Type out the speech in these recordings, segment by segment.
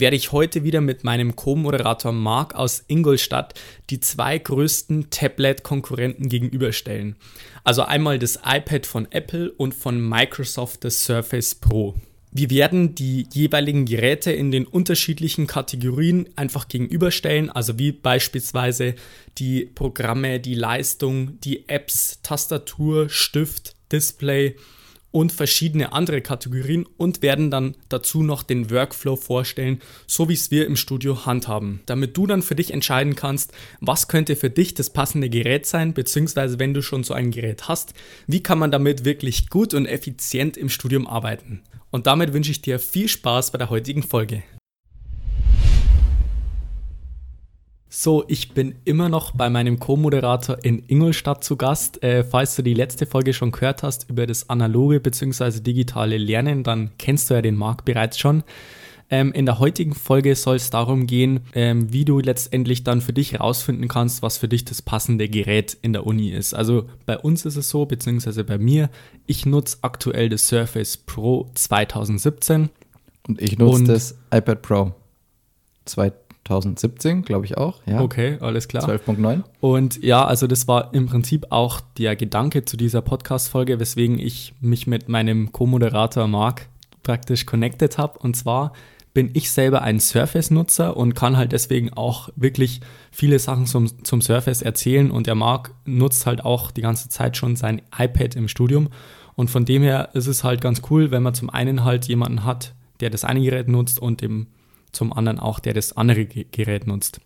werde ich heute wieder mit meinem Co-Moderator Marc aus Ingolstadt die zwei größten Tablet-Konkurrenten gegenüberstellen. Also einmal das iPad von Apple und von Microsoft das Surface Pro. Wir werden die jeweiligen Geräte in den unterschiedlichen Kategorien einfach gegenüberstellen, also wie beispielsweise die Programme, die Leistung, die Apps, Tastatur, Stift, Display und verschiedene andere Kategorien und werden dann dazu noch den Workflow vorstellen, so wie es wir im Studio handhaben, damit du dann für dich entscheiden kannst, was könnte für dich das passende Gerät sein, beziehungsweise wenn du schon so ein Gerät hast, wie kann man damit wirklich gut und effizient im Studium arbeiten. Und damit wünsche ich dir viel Spaß bei der heutigen Folge. So, ich bin immer noch bei meinem Co-Moderator in Ingolstadt zu Gast. Äh, falls du die letzte Folge schon gehört hast über das analoge bzw. digitale Lernen, dann kennst du ja den Markt bereits schon. Ähm, in der heutigen Folge soll es darum gehen, ähm, wie du letztendlich dann für dich herausfinden kannst, was für dich das passende Gerät in der Uni ist. Also bei uns ist es so, beziehungsweise bei mir, ich nutze aktuell das Surface Pro 2017. Und ich nutze das iPad Pro 2017. 2017, glaube ich auch. Ja. Okay, alles klar. 12.9. Und ja, also das war im Prinzip auch der Gedanke zu dieser Podcast-Folge, weswegen ich mich mit meinem Co-Moderator Marc praktisch connected habe. Und zwar bin ich selber ein Surface-Nutzer und kann halt deswegen auch wirklich viele Sachen zum, zum Surface erzählen. Und der Marc nutzt halt auch die ganze Zeit schon sein iPad im Studium. Und von dem her ist es halt ganz cool, wenn man zum einen halt jemanden hat, der das eine Gerät nutzt und dem zum anderen auch der das andere Gerät nutzt.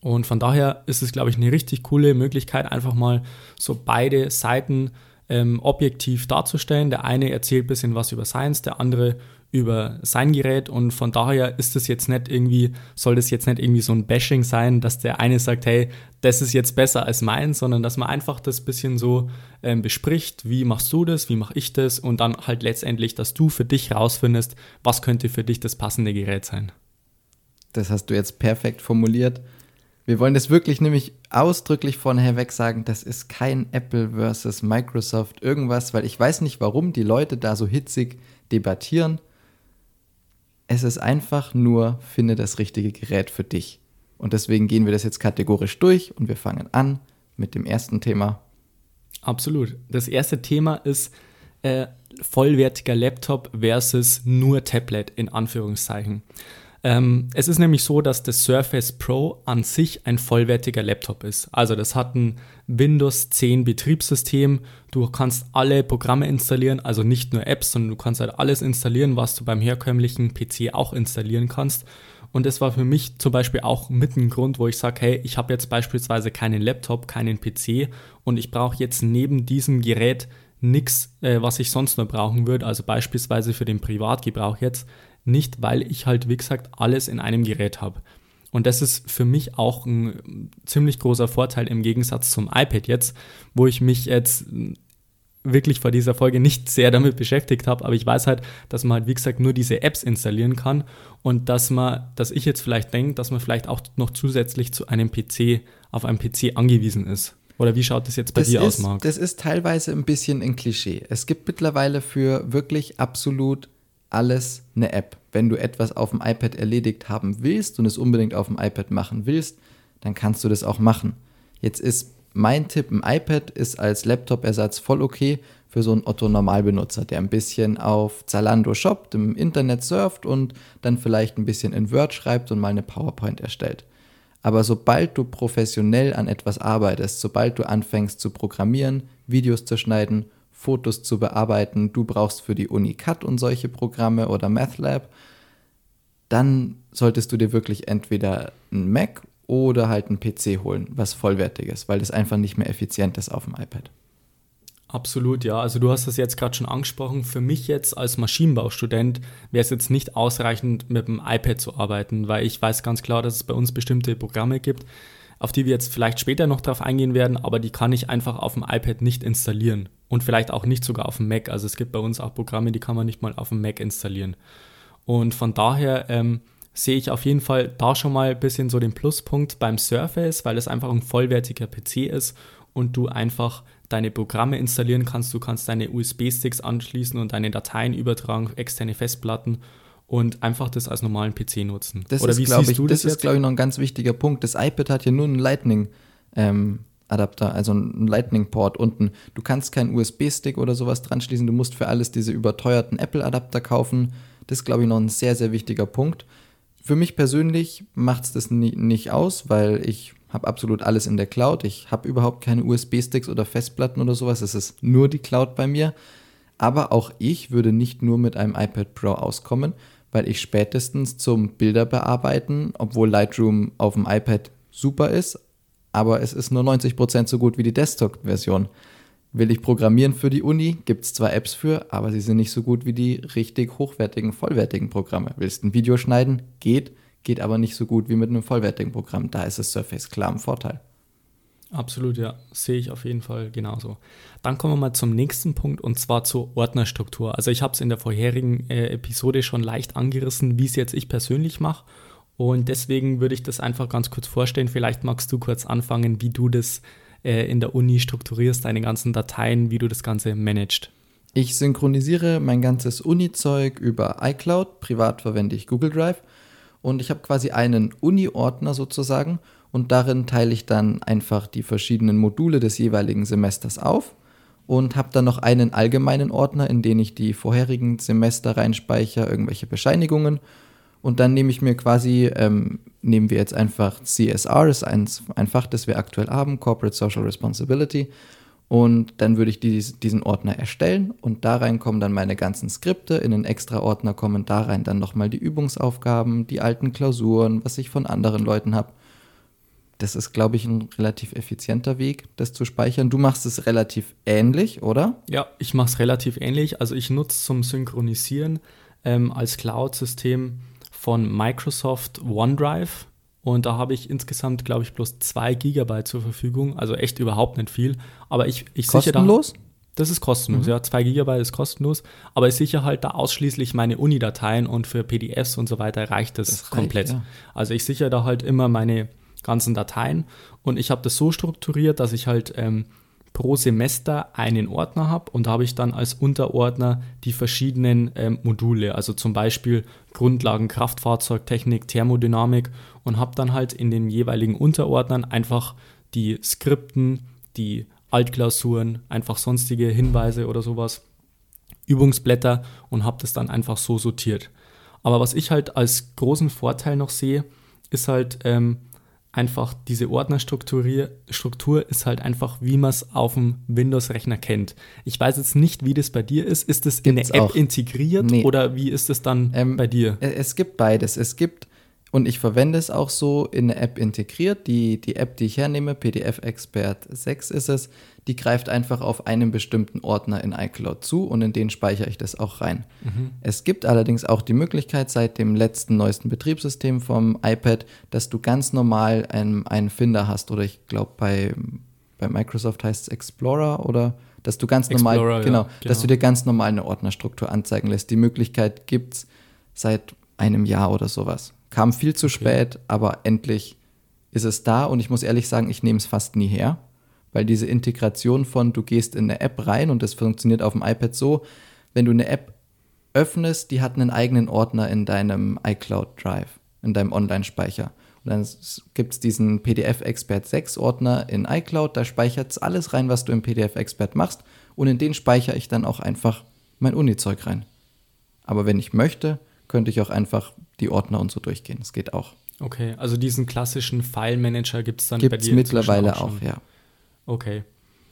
Und von daher ist es, glaube ich, eine richtig coole Möglichkeit, einfach mal so beide Seiten ähm, objektiv darzustellen. Der eine erzählt ein bisschen was über Science, der andere über sein Gerät und von daher ist es jetzt nicht irgendwie, soll das jetzt nicht irgendwie so ein Bashing sein, dass der eine sagt, hey, das ist jetzt besser als mein, sondern dass man einfach das bisschen so ähm, bespricht, wie machst du das, wie mache ich das und dann halt letztendlich, dass du für dich rausfindest, was könnte für dich das passende Gerät sein. Das hast du jetzt perfekt formuliert. Wir wollen das wirklich nämlich ausdrücklich vornher weg sagen, das ist kein Apple versus Microsoft irgendwas, weil ich weiß nicht, warum die Leute da so hitzig debattieren. Es ist einfach nur, finde das richtige Gerät für dich. Und deswegen gehen wir das jetzt kategorisch durch und wir fangen an mit dem ersten Thema. Absolut. Das erste Thema ist äh, vollwertiger Laptop versus nur Tablet in Anführungszeichen. Ähm, es ist nämlich so, dass das Surface Pro an sich ein vollwertiger Laptop ist. Also das hat ein Windows 10 Betriebssystem. Du kannst alle Programme installieren, also nicht nur Apps, sondern du kannst halt alles installieren, was du beim herkömmlichen PC auch installieren kannst. Und das war für mich zum Beispiel auch mit ein Grund, wo ich sage, hey, ich habe jetzt beispielsweise keinen Laptop, keinen PC und ich brauche jetzt neben diesem Gerät nichts, äh, was ich sonst nur brauchen würde, also beispielsweise für den Privatgebrauch jetzt, nicht, weil ich halt, wie gesagt, alles in einem Gerät habe. Und das ist für mich auch ein ziemlich großer Vorteil im Gegensatz zum iPad jetzt, wo ich mich jetzt wirklich vor dieser Folge nicht sehr damit beschäftigt habe, aber ich weiß halt, dass man halt, wie gesagt, nur diese Apps installieren kann und dass man, dass ich jetzt vielleicht denke, dass man vielleicht auch noch zusätzlich zu einem PC, auf einem PC angewiesen ist. Oder wie schaut das jetzt bei das dir ist, aus, Marc? Das ist teilweise ein bisschen ein Klischee. Es gibt mittlerweile für wirklich absolut alles eine App. Wenn du etwas auf dem iPad erledigt haben willst und es unbedingt auf dem iPad machen willst, dann kannst du das auch machen. Jetzt ist mein Tipp, ein iPad ist als Laptop-Ersatz voll okay für so einen Otto-Normalbenutzer, der ein bisschen auf Zalando shoppt, im Internet surft und dann vielleicht ein bisschen in Word schreibt und mal eine PowerPoint erstellt. Aber sobald du professionell an etwas arbeitest, sobald du anfängst zu programmieren, Videos zu schneiden Fotos zu bearbeiten, du brauchst für die Uni Cut und solche Programme oder MathLab, dann solltest du dir wirklich entweder einen Mac oder halt einen PC holen, was vollwertig ist, weil das einfach nicht mehr effizient ist auf dem iPad. Absolut, ja. Also du hast das jetzt gerade schon angesprochen. Für mich jetzt als Maschinenbaustudent wäre es jetzt nicht ausreichend, mit dem iPad zu arbeiten, weil ich weiß ganz klar, dass es bei uns bestimmte Programme gibt, auf die wir jetzt vielleicht später noch drauf eingehen werden, aber die kann ich einfach auf dem iPad nicht installieren und vielleicht auch nicht sogar auf dem Mac. Also es gibt bei uns auch Programme, die kann man nicht mal auf dem Mac installieren. Und von daher ähm, sehe ich auf jeden Fall da schon mal ein bisschen so den Pluspunkt beim Surface, weil es einfach ein vollwertiger PC ist und du einfach deine Programme installieren kannst. Du kannst deine USB-Sticks anschließen und deine Dateien übertragen, externe Festplatten und einfach das als normalen PC nutzen. Das Oder ist, wie glaube ich, du das das, ist, glaube ich, noch ein ganz wichtiger Punkt. Das iPad hat ja nur einen Lightning ähm, Adapter, also einen Lightning-Port unten. Du kannst keinen USB-Stick oder sowas dran schließen. Du musst für alles diese überteuerten Apple-Adapter kaufen. Das ist, glaube ich, noch ein sehr, sehr wichtiger Punkt. Für mich persönlich macht es das nie, nicht aus, weil ich habe absolut alles in der Cloud. Ich habe überhaupt keine USB-Sticks oder Festplatten oder sowas. Es ist nur die Cloud bei mir. Aber auch ich würde nicht nur mit einem iPad Pro auskommen, weil ich spätestens zum Bilderbearbeiten, obwohl Lightroom auf dem iPad super ist, aber es ist nur 90% so gut wie die Desktop-Version. Will ich programmieren für die Uni, gibt es zwar Apps für, aber sie sind nicht so gut wie die richtig hochwertigen, vollwertigen Programme. Willst ein Video schneiden? Geht, geht aber nicht so gut wie mit einem vollwertigen Programm. Da ist das Surface klar im Vorteil. Absolut, ja. Sehe ich auf jeden Fall genauso. Dann kommen wir mal zum nächsten Punkt und zwar zur Ordnerstruktur. Also ich habe es in der vorherigen äh, Episode schon leicht angerissen, wie es jetzt ich persönlich mache. Und deswegen würde ich das einfach ganz kurz vorstellen. Vielleicht magst du kurz anfangen, wie du das äh, in der Uni strukturierst, deine ganzen Dateien, wie du das Ganze managst. Ich synchronisiere mein ganzes Uni-Zeug über iCloud. Privat verwende ich Google Drive. Und ich habe quasi einen Uni-Ordner sozusagen und darin teile ich dann einfach die verschiedenen Module des jeweiligen Semesters auf und habe dann noch einen allgemeinen Ordner, in den ich die vorherigen Semester reinspeichere, irgendwelche Bescheinigungen. Und dann nehme ich mir quasi, ähm, nehmen wir jetzt einfach CSR, ist ein, ein Fach, das wir aktuell haben, Corporate Social Responsibility. Und dann würde ich dies, diesen Ordner erstellen und da rein kommen dann meine ganzen Skripte. In den extra Ordner kommen da rein dann nochmal die Übungsaufgaben, die alten Klausuren, was ich von anderen Leuten habe. Das ist, glaube ich, ein relativ effizienter Weg, das zu speichern. Du machst es relativ ähnlich, oder? Ja, ich mache es relativ ähnlich. Also ich nutze zum Synchronisieren ähm, als Cloud-System von Microsoft OneDrive. Und da habe ich insgesamt, glaube ich, bloß 2 Gigabyte zur Verfügung. Also echt überhaupt nicht viel. Aber ich, ich sichere da. Das ist kostenlos, mhm. ja. 2 Gigabyte ist kostenlos. Aber ich sichere halt da ausschließlich meine Uni-Dateien und für PDFs und so weiter reicht das, das komplett. Reicht, ja. Also ich sichere da halt immer meine ganzen Dateien und ich habe das so strukturiert, dass ich halt ähm, pro Semester einen Ordner habe und da habe ich dann als Unterordner die verschiedenen ähm, Module, also zum Beispiel Grundlagen Kraftfahrzeugtechnik, Thermodynamik und habe dann halt in den jeweiligen Unterordnern einfach die Skripten, die Altklausuren, einfach sonstige Hinweise oder sowas, Übungsblätter und habe das dann einfach so sortiert. Aber was ich halt als großen Vorteil noch sehe, ist halt, ähm, einfach diese Ordnerstruktur Struktur ist halt einfach, wie man es auf dem Windows-Rechner kennt. Ich weiß jetzt nicht, wie das bei dir ist. Ist das in eine App auch. integriert nee. oder wie ist es dann ähm, bei dir? Es gibt beides. Es gibt und ich verwende es auch so in eine App integriert. Die, die App, die ich hernehme, PDF Expert 6 ist es, die greift einfach auf einen bestimmten Ordner in iCloud zu und in den speichere ich das auch rein. Mhm. Es gibt allerdings auch die Möglichkeit seit dem letzten neuesten Betriebssystem vom iPad, dass du ganz normal einen, einen Finder hast oder ich glaube bei, bei Microsoft heißt es Explorer oder dass du ganz Explorer, normal, genau, ja, genau, dass du dir ganz normal eine Ordnerstruktur anzeigen lässt. Die Möglichkeit gibt es seit einem Jahr oder sowas. Kam viel zu okay. spät, aber endlich ist es da und ich muss ehrlich sagen, ich nehme es fast nie her, weil diese Integration von du gehst in eine App rein und das funktioniert auf dem iPad so, wenn du eine App öffnest, die hat einen eigenen Ordner in deinem iCloud Drive, in deinem Online-Speicher. Und dann gibt es diesen PDF Expert 6 Ordner in iCloud, da speichert es alles rein, was du im PDF Expert machst und in den speichere ich dann auch einfach mein Uni-Zeug rein. Aber wenn ich möchte, könnte ich auch einfach die Ordner und so durchgehen. Das geht auch. Okay, also diesen klassischen File-Manager gibt es dann gibt's bei dir mittlerweile auch, auch, ja. Okay.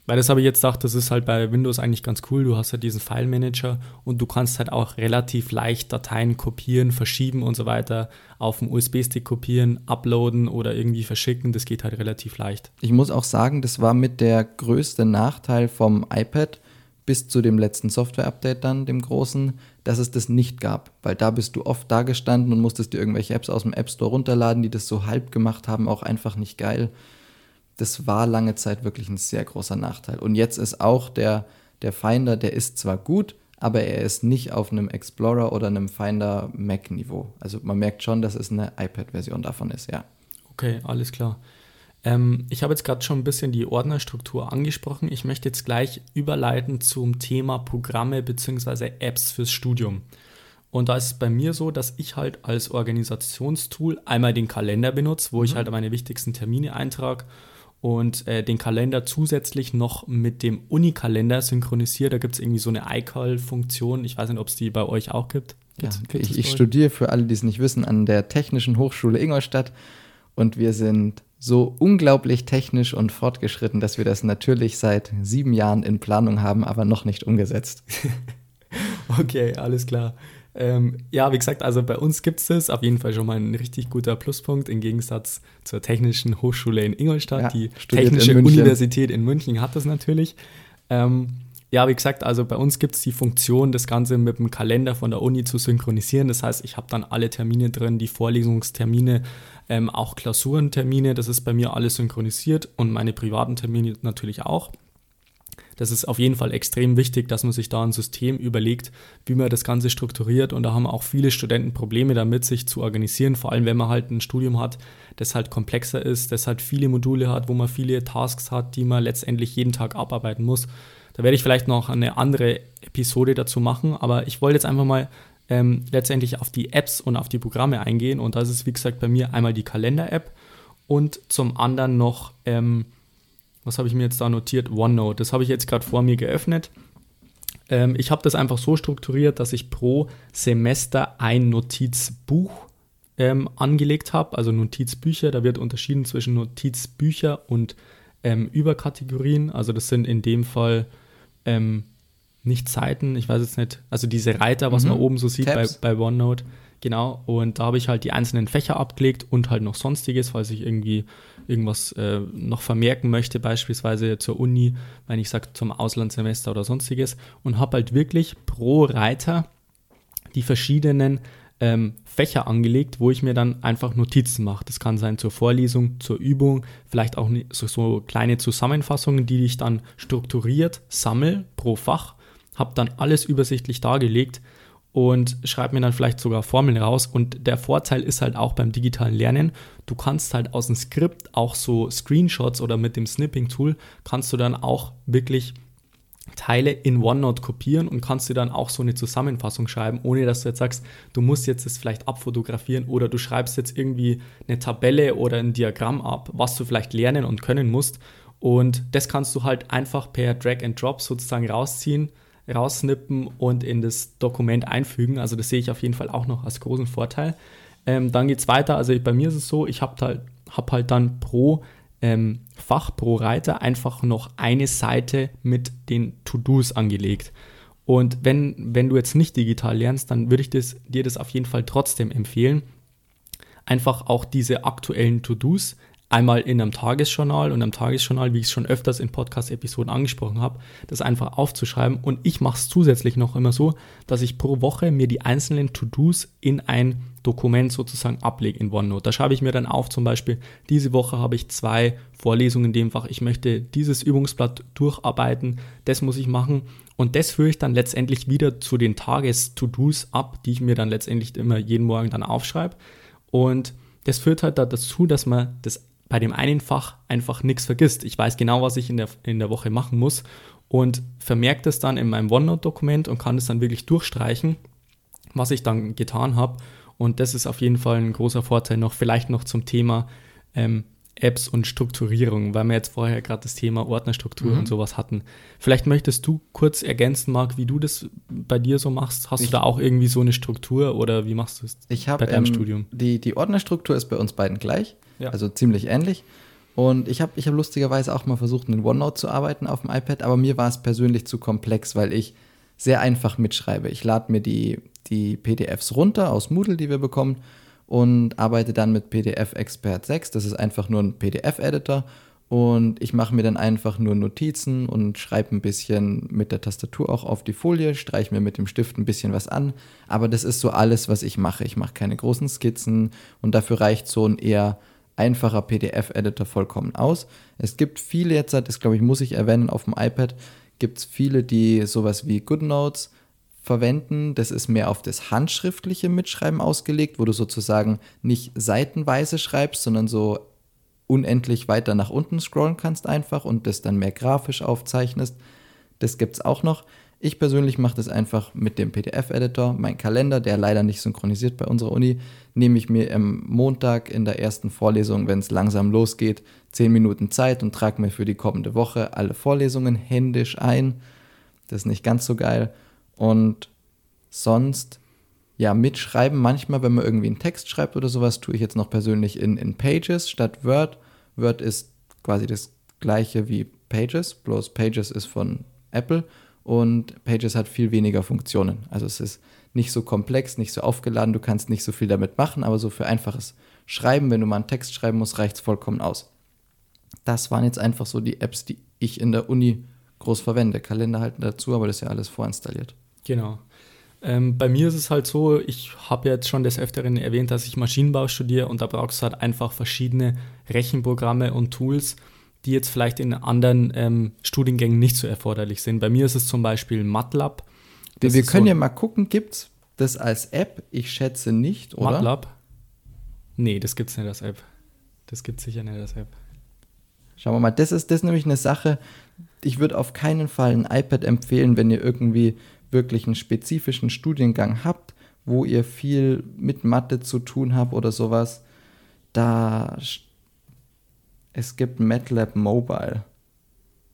Weil das habe ich jetzt gedacht, das ist halt bei Windows eigentlich ganz cool. Du hast halt diesen File-Manager und du kannst halt auch relativ leicht Dateien kopieren, verschieben und so weiter, auf dem USB-Stick kopieren, uploaden oder irgendwie verschicken. Das geht halt relativ leicht. Ich muss auch sagen, das war mit der größte Nachteil vom iPad, bis zu dem letzten Software-Update dann, dem großen, dass es das nicht gab. Weil da bist du oft da gestanden und musstest dir irgendwelche Apps aus dem App Store runterladen, die das so halb gemacht haben, auch einfach nicht geil. Das war lange Zeit wirklich ein sehr großer Nachteil. Und jetzt ist auch der, der Finder, der ist zwar gut, aber er ist nicht auf einem Explorer oder einem Finder Mac-Niveau. Also man merkt schon, dass es eine iPad-Version davon ist, ja. Okay, alles klar. Ähm, ich habe jetzt gerade schon ein bisschen die Ordnerstruktur angesprochen. Ich möchte jetzt gleich überleiten zum Thema Programme bzw. Apps fürs Studium. Und da ist es bei mir so, dass ich halt als Organisationstool einmal den Kalender benutze, wo mhm. ich halt meine wichtigsten Termine eintrage und äh, den Kalender zusätzlich noch mit dem Unikalender synchronisiere. Da gibt es irgendwie so eine iCal-Funktion. Ich weiß nicht, ob es die bei euch auch gibt. Gibt's, ja, ich, ich studiere für alle, die es nicht wissen, an der Technischen Hochschule Ingolstadt und wir sind so unglaublich technisch und fortgeschritten, dass wir das natürlich seit sieben Jahren in Planung haben, aber noch nicht umgesetzt. okay, alles klar. Ähm, ja, wie gesagt, also bei uns gibt es das auf jeden Fall schon mal ein richtig guter Pluspunkt im Gegensatz zur Technischen Hochschule in Ingolstadt. Ja, die Technische in Universität in München hat das natürlich. Ähm, ja, wie gesagt, also bei uns gibt es die Funktion, das Ganze mit dem Kalender von der Uni zu synchronisieren. Das heißt, ich habe dann alle Termine drin, die Vorlesungstermine, ähm, auch Klausurentermine. Das ist bei mir alles synchronisiert und meine privaten Termine natürlich auch. Das ist auf jeden Fall extrem wichtig, dass man sich da ein System überlegt, wie man das Ganze strukturiert. Und da haben auch viele Studenten Probleme damit, sich zu organisieren, vor allem wenn man halt ein Studium hat, das halt komplexer ist, das halt viele Module hat, wo man viele Tasks hat, die man letztendlich jeden Tag abarbeiten muss. Da werde ich vielleicht noch eine andere Episode dazu machen, aber ich wollte jetzt einfach mal ähm, letztendlich auf die Apps und auf die Programme eingehen. Und das ist, wie gesagt, bei mir einmal die Kalender-App und zum anderen noch, ähm, was habe ich mir jetzt da notiert? OneNote. Das habe ich jetzt gerade vor mir geöffnet. Ähm, ich habe das einfach so strukturiert, dass ich pro Semester ein Notizbuch ähm, angelegt habe, also Notizbücher. Da wird unterschieden zwischen Notizbücher und ähm, Überkategorien. Also das sind in dem Fall ähm, nicht Seiten, ich weiß jetzt nicht, also diese Reiter, was mhm. man oben so sieht bei, bei OneNote. Genau, und da habe ich halt die einzelnen Fächer abgelegt und halt noch sonstiges, falls ich irgendwie irgendwas äh, noch vermerken möchte, beispielsweise zur Uni, wenn ich sage zum Auslandssemester oder sonstiges. Und habe halt wirklich pro Reiter die verschiedenen ähm, Fächer angelegt, wo ich mir dann einfach Notizen mache. Das kann sein zur Vorlesung, zur Übung, vielleicht auch so, so kleine Zusammenfassungen, die ich dann strukturiert sammle pro Fach, habe dann alles übersichtlich dargelegt und schreibe mir dann vielleicht sogar Formeln raus. Und der Vorteil ist halt auch beim digitalen Lernen, du kannst halt aus dem Skript auch so Screenshots oder mit dem Snipping-Tool kannst du dann auch wirklich Teile in OneNote kopieren und kannst dir dann auch so eine Zusammenfassung schreiben, ohne dass du jetzt sagst, du musst jetzt das vielleicht abfotografieren oder du schreibst jetzt irgendwie eine Tabelle oder ein Diagramm ab, was du vielleicht lernen und können musst. Und das kannst du halt einfach per Drag and Drop sozusagen rausziehen, raussnippen und in das Dokument einfügen. Also das sehe ich auf jeden Fall auch noch als großen Vorteil. Ähm, dann geht es weiter. Also bei mir ist es so, ich habe halt, hab halt dann pro ähm, Fach pro Reiter einfach noch eine Seite mit den To-Dos angelegt. Und wenn, wenn du jetzt nicht digital lernst, dann würde ich das, dir das auf jeden Fall trotzdem empfehlen, einfach auch diese aktuellen To-Dos einmal in einem Tagesjournal und am Tagesjournal, wie ich es schon öfters in Podcast-Episoden angesprochen habe, das einfach aufzuschreiben. Und ich mache es zusätzlich noch immer so, dass ich pro Woche mir die einzelnen To-Dos in ein Dokument sozusagen ablege in OneNote. Da schreibe ich mir dann auf, zum Beispiel, diese Woche habe ich zwei Vorlesungen in dem Fach. Ich möchte dieses Übungsblatt durcharbeiten, das muss ich machen. Und das führe ich dann letztendlich wieder zu den Tages-To-Dos ab, die ich mir dann letztendlich immer jeden Morgen dann aufschreibe. Und das führt halt dazu, dass man das bei dem einen Fach einfach nichts vergisst. Ich weiß genau, was ich in der, in der Woche machen muss und vermerke das dann in meinem OneNote-Dokument und kann es dann wirklich durchstreichen, was ich dann getan habe. Und das ist auf jeden Fall ein großer Vorteil noch, vielleicht noch zum Thema ähm, Apps und Strukturierung, weil wir jetzt vorher gerade das Thema Ordnerstruktur mhm. und sowas hatten. Vielleicht möchtest du kurz ergänzen, Marc, wie du das bei dir so machst. Hast ich, du da auch irgendwie so eine Struktur oder wie machst du es bei deinem ähm, Studium? Die, die Ordnerstruktur ist bei uns beiden gleich, ja. also ziemlich ähnlich. Und ich habe ich hab lustigerweise auch mal versucht, in OneNote zu arbeiten auf dem iPad, aber mir war es persönlich zu komplex, weil ich sehr einfach mitschreibe. Ich lade mir die, die PDFs runter aus Moodle, die wir bekommen und arbeite dann mit PDF Expert 6. Das ist einfach nur ein PDF-Editor Und ich mache mir dann einfach nur Notizen und schreibe ein bisschen mit der Tastatur auch auf die Folie, streiche mir mit dem Stift ein bisschen was an. Aber das ist so alles, was ich mache. Ich mache keine großen Skizzen und dafür reicht so ein eher einfacher PDF-Editor vollkommen aus. Es gibt viele jetzt, das glaube ich, muss ich erwähnen, auf dem iPad gibt es viele, die sowas wie GoodNotes verwenden. Das ist mehr auf das handschriftliche Mitschreiben ausgelegt, wo du sozusagen nicht seitenweise schreibst, sondern so unendlich weiter nach unten scrollen kannst einfach und das dann mehr grafisch aufzeichnest. Das gibt es auch noch. Ich persönlich mache das einfach mit dem PDF-Editor. Mein Kalender, der leider nicht synchronisiert bei unserer Uni, nehme ich mir am Montag in der ersten Vorlesung, wenn es langsam losgeht, 10 Minuten Zeit und trage mir für die kommende Woche alle Vorlesungen händisch ein. Das ist nicht ganz so geil. Und sonst, ja, mitschreiben manchmal, wenn man irgendwie einen Text schreibt oder sowas, tue ich jetzt noch persönlich in, in Pages statt Word. Word ist quasi das gleiche wie Pages, bloß Pages ist von Apple und Pages hat viel weniger Funktionen. Also es ist nicht so komplex, nicht so aufgeladen, du kannst nicht so viel damit machen, aber so für einfaches Schreiben, wenn du mal einen Text schreiben musst, reicht es vollkommen aus. Das waren jetzt einfach so die Apps, die ich in der Uni groß verwende. Kalender halten dazu, aber das ist ja alles vorinstalliert. Genau. Ähm, bei mir ist es halt so, ich habe jetzt schon des Öfteren erwähnt, dass ich Maschinenbau studiere und da brauchst du halt einfach verschiedene Rechenprogramme und Tools, die jetzt vielleicht in anderen ähm, Studiengängen nicht so erforderlich sind. Bei mir ist es zum Beispiel MATLAB. Wir, wir können so ja mal gucken, gibt es das als App? Ich schätze nicht, oder? MATLAB? Nee, das gibt es nicht als App. Das gibt es sicher nicht als App. Schauen wir mal, das ist, das ist nämlich eine Sache, ich würde auf keinen Fall ein iPad empfehlen, wenn ihr irgendwie wirklich einen spezifischen Studiengang habt, wo ihr viel mit Mathe zu tun habt oder sowas. Da es gibt MATLAB Mobile.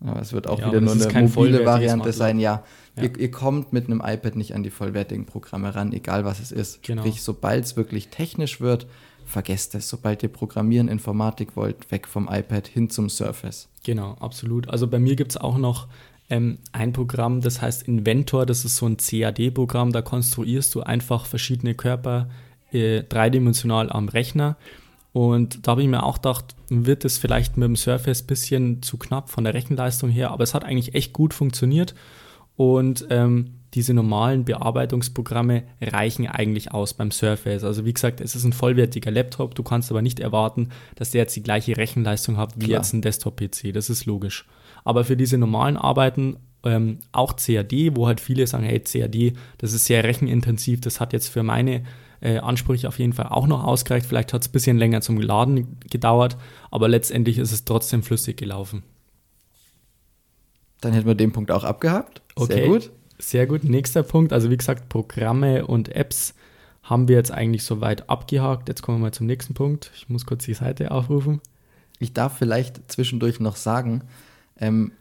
Aber es wird auch ja, wieder nur eine mobile Variante sein. Ja, ja. Ihr, ihr, kommt mit einem iPad nicht an die vollwertigen Programme ran, egal was es ist. Genau. Sprich, sobald es wirklich technisch wird, vergesst es. Sobald ihr Programmieren, Informatik wollt, weg vom iPad hin zum Surface. Genau, absolut. Also bei mir gibt es auch noch ähm, ein Programm, das heißt Inventor. Das ist so ein CAD-Programm. Da konstruierst du einfach verschiedene Körper äh, dreidimensional am Rechner. Und da habe ich mir auch gedacht, wird es vielleicht mit dem Surface ein bisschen zu knapp von der Rechenleistung her, aber es hat eigentlich echt gut funktioniert. Und ähm, diese normalen Bearbeitungsprogramme reichen eigentlich aus beim Surface. Also wie gesagt, es ist ein vollwertiger Laptop, du kannst aber nicht erwarten, dass der jetzt die gleiche Rechenleistung hat wie Klar. jetzt ein Desktop-PC, das ist logisch. Aber für diese normalen Arbeiten, ähm, auch CAD, wo halt viele sagen, hey, CAD, das ist sehr rechenintensiv, das hat jetzt für meine äh, Ansprüche auf jeden Fall auch noch ausgereicht. Vielleicht hat es ein bisschen länger zum Laden gedauert, aber letztendlich ist es trotzdem flüssig gelaufen. Dann hätten wir den Punkt auch abgehakt. Okay. Sehr gut. Sehr gut. Nächster Punkt, also wie gesagt, Programme und Apps haben wir jetzt eigentlich soweit abgehakt. Jetzt kommen wir mal zum nächsten Punkt. Ich muss kurz die Seite aufrufen. Ich darf vielleicht zwischendurch noch sagen, ähm,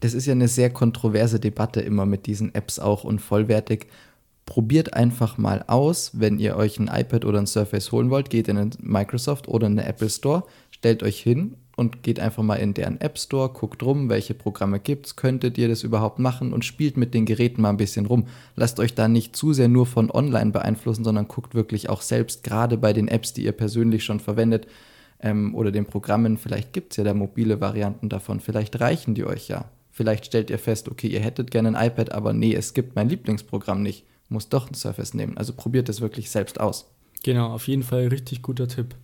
das ist ja eine sehr kontroverse Debatte immer mit diesen Apps auch und vollwertig. Probiert einfach mal aus, wenn ihr euch ein iPad oder ein Surface holen wollt, geht in den Microsoft oder in den Apple Store, stellt euch hin und geht einfach mal in deren App Store, guckt rum, welche Programme gibt's, könntet ihr das überhaupt machen und spielt mit den Geräten mal ein bisschen rum. Lasst euch da nicht zu sehr nur von online beeinflussen, sondern guckt wirklich auch selbst, gerade bei den Apps, die ihr persönlich schon verwendet ähm, oder den Programmen, vielleicht gibt es ja da mobile Varianten davon, vielleicht reichen die euch ja. Vielleicht stellt ihr fest, okay, ihr hättet gerne ein iPad, aber nee, es gibt mein Lieblingsprogramm nicht muss doch ein Surface nehmen. Also probiert es wirklich selbst aus. Genau, auf jeden Fall richtig guter Tipp.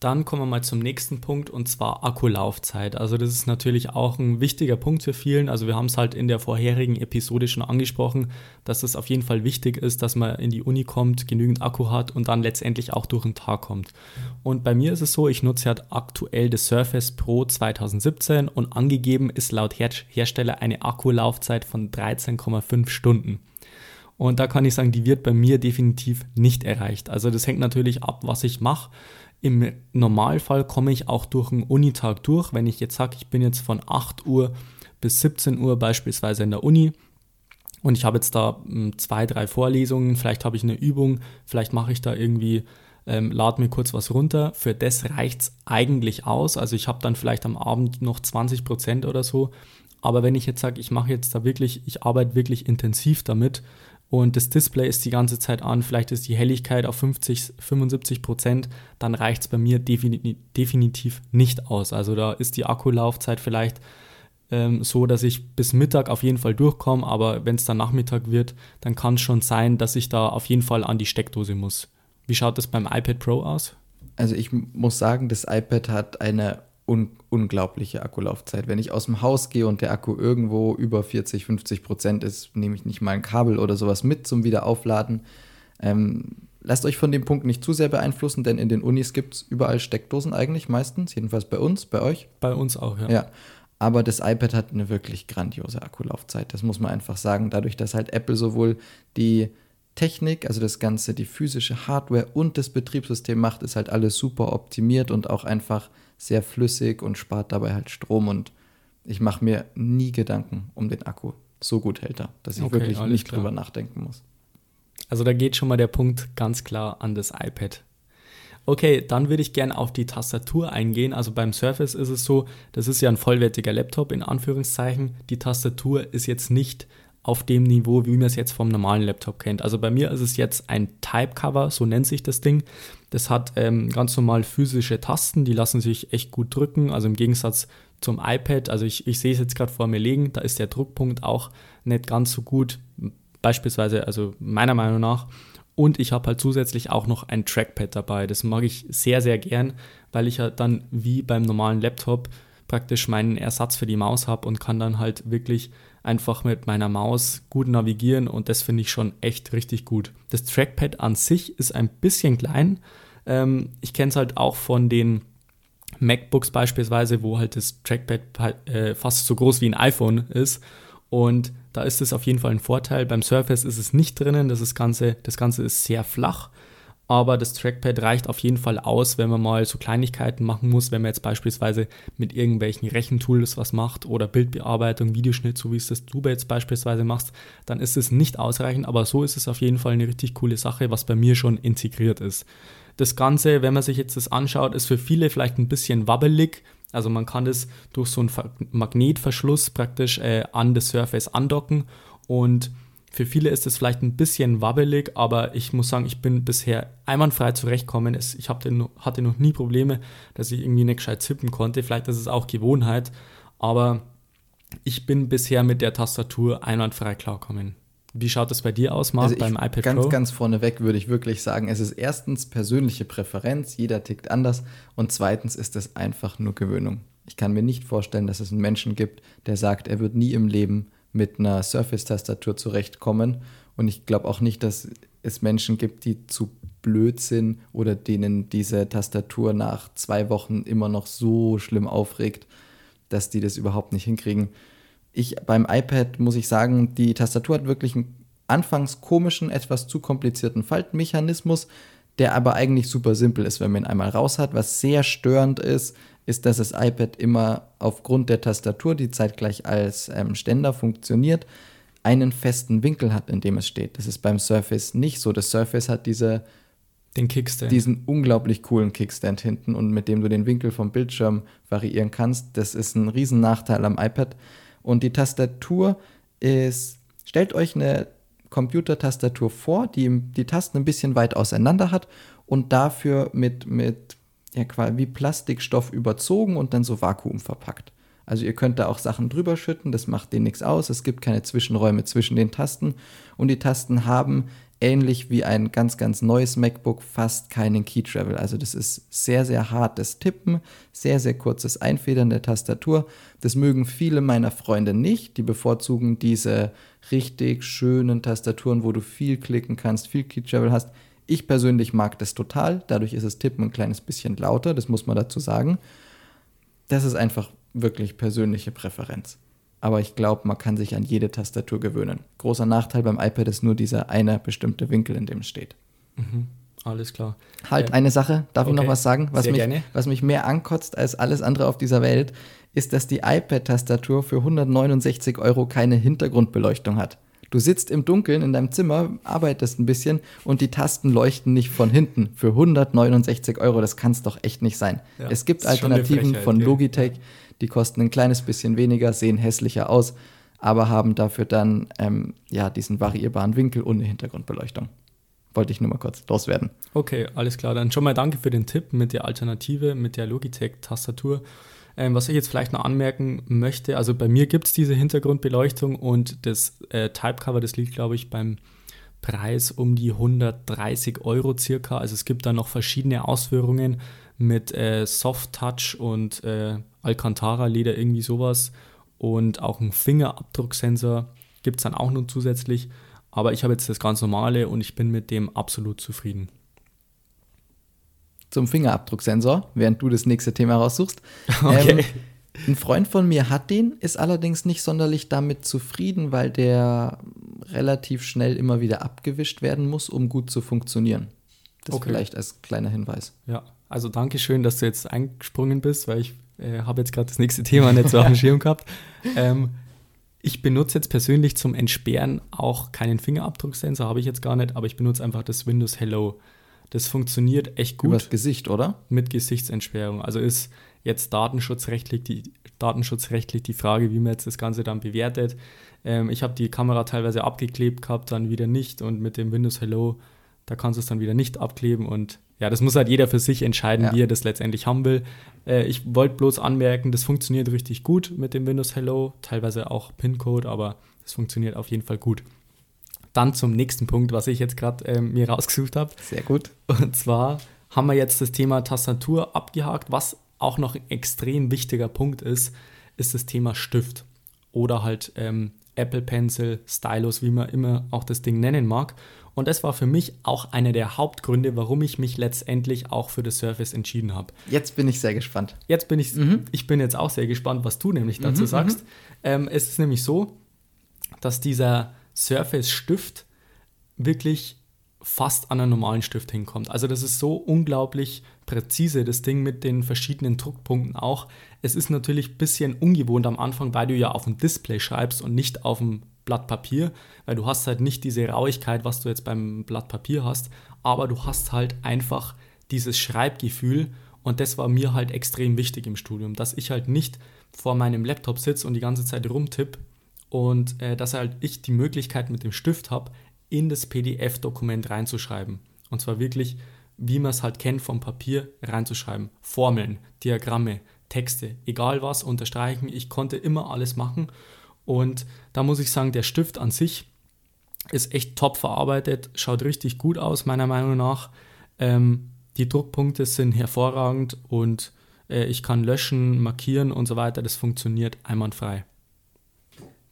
Dann kommen wir mal zum nächsten Punkt und zwar Akkulaufzeit. Also das ist natürlich auch ein wichtiger Punkt für vielen. Also wir haben es halt in der vorherigen Episode schon angesprochen, dass es auf jeden Fall wichtig ist, dass man in die Uni kommt, genügend Akku hat und dann letztendlich auch durch den Tag kommt. Und bei mir ist es so, ich nutze halt aktuell das Surface Pro 2017 und angegeben ist laut Her Hersteller eine Akkulaufzeit von 13,5 Stunden. Und da kann ich sagen, die wird bei mir definitiv nicht erreicht. Also das hängt natürlich ab, was ich mache. Im Normalfall komme ich auch durch einen Unitag durch. Wenn ich jetzt sage, ich bin jetzt von 8 Uhr bis 17 Uhr beispielsweise in der Uni und ich habe jetzt da hm, zwei, drei Vorlesungen, vielleicht habe ich eine Übung, vielleicht mache ich da irgendwie, ähm, lade mir kurz was runter. Für das reicht es eigentlich aus. Also ich habe dann vielleicht am Abend noch 20 Prozent oder so. Aber wenn ich jetzt sage, ich mache jetzt da wirklich, ich arbeite wirklich intensiv damit, und das Display ist die ganze Zeit an, vielleicht ist die Helligkeit auf 50, 75 Prozent, dann reicht es bei mir defini definitiv nicht aus. Also da ist die Akkulaufzeit vielleicht ähm, so, dass ich bis Mittag auf jeden Fall durchkomme, aber wenn es dann Nachmittag wird, dann kann es schon sein, dass ich da auf jeden Fall an die Steckdose muss. Wie schaut das beim iPad Pro aus? Also ich muss sagen, das iPad hat eine un unglaubliche Akkulaufzeit. Wenn ich aus dem Haus gehe und der Akku irgendwo über 40, 50 Prozent ist, nehme ich nicht mal ein Kabel oder sowas mit zum Wiederaufladen. Ähm, lasst euch von dem Punkt nicht zu sehr beeinflussen, denn in den Unis gibt es überall Steckdosen eigentlich meistens, jedenfalls bei uns, bei euch. Bei uns auch, ja. Ja. Aber das iPad hat eine wirklich grandiose Akkulaufzeit. Das muss man einfach sagen. Dadurch, dass halt Apple sowohl die Technik, also das Ganze, die physische Hardware und das Betriebssystem macht, ist halt alles super optimiert und auch einfach sehr flüssig und spart dabei halt Strom. Und ich mache mir nie Gedanken um den Akku. So gut hält er, dass ich okay, wirklich nicht klar. drüber nachdenken muss. Also da geht schon mal der Punkt ganz klar an das iPad. Okay, dann würde ich gerne auf die Tastatur eingehen. Also beim Surface ist es so, das ist ja ein vollwertiger Laptop in Anführungszeichen. Die Tastatur ist jetzt nicht auf dem Niveau, wie man es jetzt vom normalen Laptop kennt. Also bei mir ist es jetzt ein Type-Cover, so nennt sich das Ding. Das hat ähm, ganz normal physische Tasten, die lassen sich echt gut drücken. Also im Gegensatz zum iPad, also ich, ich sehe es jetzt gerade vor mir liegen, da ist der Druckpunkt auch nicht ganz so gut, beispielsweise, also meiner Meinung nach. Und ich habe halt zusätzlich auch noch ein Trackpad dabei. Das mag ich sehr, sehr gern, weil ich halt dann wie beim normalen Laptop praktisch meinen Ersatz für die Maus habe und kann dann halt wirklich einfach mit meiner Maus gut navigieren und das finde ich schon echt richtig gut. Das Trackpad an sich ist ein bisschen klein. Ähm, ich kenne es halt auch von den MacBooks beispielsweise, wo halt das Trackpad äh, fast so groß wie ein iPhone ist. Und da ist es auf jeden Fall ein Vorteil. Beim Surface ist es nicht drinnen. Das, ist Ganze, das Ganze ist sehr flach aber das Trackpad reicht auf jeden Fall aus, wenn man mal so Kleinigkeiten machen muss, wenn man jetzt beispielsweise mit irgendwelchen Rechentools was macht oder Bildbearbeitung, Videoschnitt, so wie es das du jetzt beispielsweise machst, dann ist es nicht ausreichend, aber so ist es auf jeden Fall eine richtig coole Sache, was bei mir schon integriert ist. Das Ganze, wenn man sich jetzt das anschaut, ist für viele vielleicht ein bisschen wabbelig, also man kann das durch so einen Magnetverschluss praktisch äh, an das Surface andocken. Und für viele ist es vielleicht ein bisschen wabbelig, aber ich muss sagen, ich bin bisher einwandfrei zurechtgekommen. Ich hatte noch nie Probleme, dass ich irgendwie nicht gescheit zippen konnte. Vielleicht ist es auch Gewohnheit, aber ich bin bisher mit der Tastatur einwandfrei klarkommen. Wie schaut es bei dir aus, Marc, also beim iPad ganz, Pro? Ganz, ganz vorneweg würde ich wirklich sagen, es ist erstens persönliche Präferenz, jeder tickt anders und zweitens ist es einfach nur Gewöhnung. Ich kann mir nicht vorstellen, dass es einen Menschen gibt, der sagt, er wird nie im Leben mit einer Surface-Tastatur zurechtkommen. Und ich glaube auch nicht, dass es Menschen gibt, die zu blöd sind oder denen diese Tastatur nach zwei Wochen immer noch so schlimm aufregt, dass die das überhaupt nicht hinkriegen. Ich beim iPad muss ich sagen, die Tastatur hat wirklich einen anfangs komischen, etwas zu komplizierten Faltmechanismus, der aber eigentlich super simpel ist, wenn man ihn einmal raus hat. Was sehr störend ist, ist, dass das iPad immer aufgrund der Tastatur, die zeitgleich als ähm, Ständer funktioniert, einen festen Winkel hat, in dem es steht. Das ist beim Surface nicht so. Das Surface hat diese, den Kickstand. diesen unglaublich coolen Kickstand hinten und mit dem du den Winkel vom Bildschirm variieren kannst. Das ist ein riesen Nachteil am iPad. Und die Tastatur ist, stellt euch eine Computertastatur vor, die die Tasten ein bisschen weit auseinander hat und dafür mit, mit ja, quasi wie Plastikstoff überzogen und dann so Vakuum verpackt. Also ihr könnt da auch Sachen drüber schütten, das macht denen nichts aus. Es gibt keine Zwischenräume zwischen den Tasten und die Tasten haben ähnlich wie ein ganz, ganz neues MacBook fast keinen Key Travel. Also das ist sehr, sehr hartes Tippen, sehr, sehr kurzes Einfedern der Tastatur. Das mögen viele meiner Freunde nicht. Die bevorzugen diese richtig schönen Tastaturen, wo du viel klicken kannst, viel Key Travel hast. Ich persönlich mag das total. Dadurch ist das Tippen ein kleines bisschen lauter, das muss man dazu sagen. Das ist einfach wirklich persönliche Präferenz. Aber ich glaube, man kann sich an jede Tastatur gewöhnen. Großer Nachteil beim iPad ist nur dieser eine bestimmte Winkel, in dem es steht. Mhm. Alles klar. Halt, ähm, eine Sache, darf okay. ich noch was sagen? Was mich, was mich mehr ankotzt als alles andere auf dieser Welt, ist, dass die iPad-Tastatur für 169 Euro keine Hintergrundbeleuchtung hat. Du sitzt im Dunkeln in deinem Zimmer, arbeitest ein bisschen und die Tasten leuchten nicht von hinten. Für 169 Euro, das kann es doch echt nicht sein. Ja, es gibt Alternativen von Logitech, die kosten ein kleines bisschen weniger, sehen hässlicher aus. aber haben dafür dann ähm, ja diesen variierbaren Winkel und eine Hintergrundbeleuchtung. Wollte ich nur mal kurz loswerden. Okay, alles klar. Dann schon mal danke für den Tipp mit der Alternative, mit der Logitech-Tastatur. Ähm, was ich jetzt vielleicht noch anmerken möchte, also bei mir gibt es diese Hintergrundbeleuchtung und das äh, Typecover, das liegt, glaube ich, beim Preis um die 130 Euro circa. Also es gibt da noch verschiedene Ausführungen mit äh, Soft Touch und äh, Alcantara-Leder, irgendwie sowas. Und auch ein Fingerabdrucksensor gibt es dann auch noch zusätzlich. Aber ich habe jetzt das ganz normale und ich bin mit dem absolut zufrieden. Zum Fingerabdrucksensor, während du das nächste Thema raussuchst. Okay. Ähm, ein Freund von mir hat den, ist allerdings nicht sonderlich damit zufrieden, weil der relativ schnell immer wieder abgewischt werden muss, um gut zu funktionieren. Das okay. vielleicht als kleiner Hinweis. Ja, also danke schön, dass du jetzt eingesprungen bist, weil ich äh, habe jetzt gerade das nächste Thema nicht so auf dem Schirm gehabt. Ähm, ich benutze jetzt persönlich zum Entsperren auch keinen Fingerabdrucksensor, habe ich jetzt gar nicht, aber ich benutze einfach das Windows Hello. Das funktioniert echt gut. Übers Gesicht, oder? Mit Gesichtsentsperrung. Also ist jetzt datenschutzrechtlich die, datenschutzrechtlich die Frage, wie man jetzt das Ganze dann bewertet. Ähm, ich habe die Kamera teilweise abgeklebt gehabt, dann wieder nicht und mit dem Windows Hello, da kannst du es dann wieder nicht abkleben und ja, das muss halt jeder für sich entscheiden, ja. wie er das letztendlich haben will. Äh, ich wollte bloß anmerken, das funktioniert richtig gut mit dem Windows Hello, teilweise auch PIN-Code, aber es funktioniert auf jeden Fall gut. Dann zum nächsten Punkt, was ich jetzt gerade äh, mir rausgesucht habe. Sehr gut. Und zwar haben wir jetzt das Thema Tastatur abgehakt. Was auch noch ein extrem wichtiger Punkt ist, ist das Thema Stift oder halt ähm, Apple Pencil, Stylus, wie man immer auch das Ding nennen mag. Und das war für mich auch einer der Hauptgründe, warum ich mich letztendlich auch für das Surface entschieden habe. Jetzt bin ich sehr gespannt. Jetzt bin ich, mhm. ich bin jetzt auch sehr gespannt, was du nämlich dazu mhm, sagst. Mhm. Ähm, es ist nämlich so, dass dieser Surface Stift wirklich fast an einen normalen Stift hinkommt. Also das ist so unglaublich präzise, das Ding mit den verschiedenen Druckpunkten auch. Es ist natürlich ein bisschen ungewohnt am Anfang, weil du ja auf dem Display schreibst und nicht auf dem Blatt Papier, weil du hast halt nicht diese Rauigkeit, was du jetzt beim Blatt Papier hast, aber du hast halt einfach dieses Schreibgefühl und das war mir halt extrem wichtig im Studium, dass ich halt nicht vor meinem Laptop sitze und die ganze Zeit rumtipp und äh, dass halt ich die Möglichkeit mit dem Stift habe, in das PDF-Dokument reinzuschreiben. Und zwar wirklich, wie man es halt kennt vom Papier, reinzuschreiben. Formeln, Diagramme, Texte, egal was, unterstreichen. Ich konnte immer alles machen. Und da muss ich sagen, der Stift an sich ist echt top verarbeitet, schaut richtig gut aus, meiner Meinung nach. Ähm, die Druckpunkte sind hervorragend und äh, ich kann löschen, markieren und so weiter. Das funktioniert einwandfrei.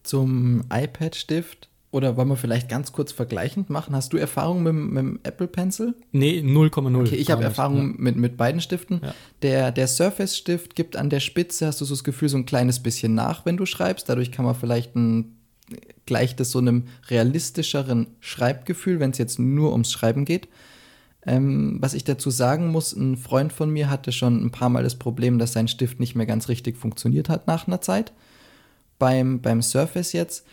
Zum iPad-Stift oder wollen wir vielleicht ganz kurz vergleichend machen? Hast du Erfahrung mit, mit dem Apple Pencil? Nee, 0,0. Okay, ich habe Erfahrung ja. mit, mit beiden Stiften. Ja. Der, der Surface-Stift gibt an der Spitze, hast du so das Gefühl, so ein kleines bisschen nach, wenn du schreibst. Dadurch kann man vielleicht ein, gleicht es so einem realistischeren Schreibgefühl, wenn es jetzt nur ums Schreiben geht. Ähm, was ich dazu sagen muss, ein Freund von mir hatte schon ein paar Mal das Problem, dass sein Stift nicht mehr ganz richtig funktioniert hat nach einer Zeit. Beim, beim Surface jetzt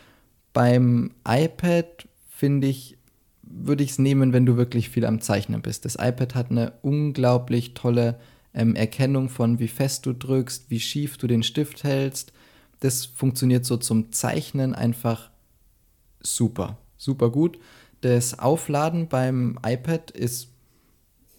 beim iPad finde ich, würde ich es nehmen, wenn du wirklich viel am Zeichnen bist. Das iPad hat eine unglaublich tolle ähm, Erkennung von, wie fest du drückst, wie schief du den Stift hältst. Das funktioniert so zum Zeichnen einfach super, super gut. Das Aufladen beim iPad ist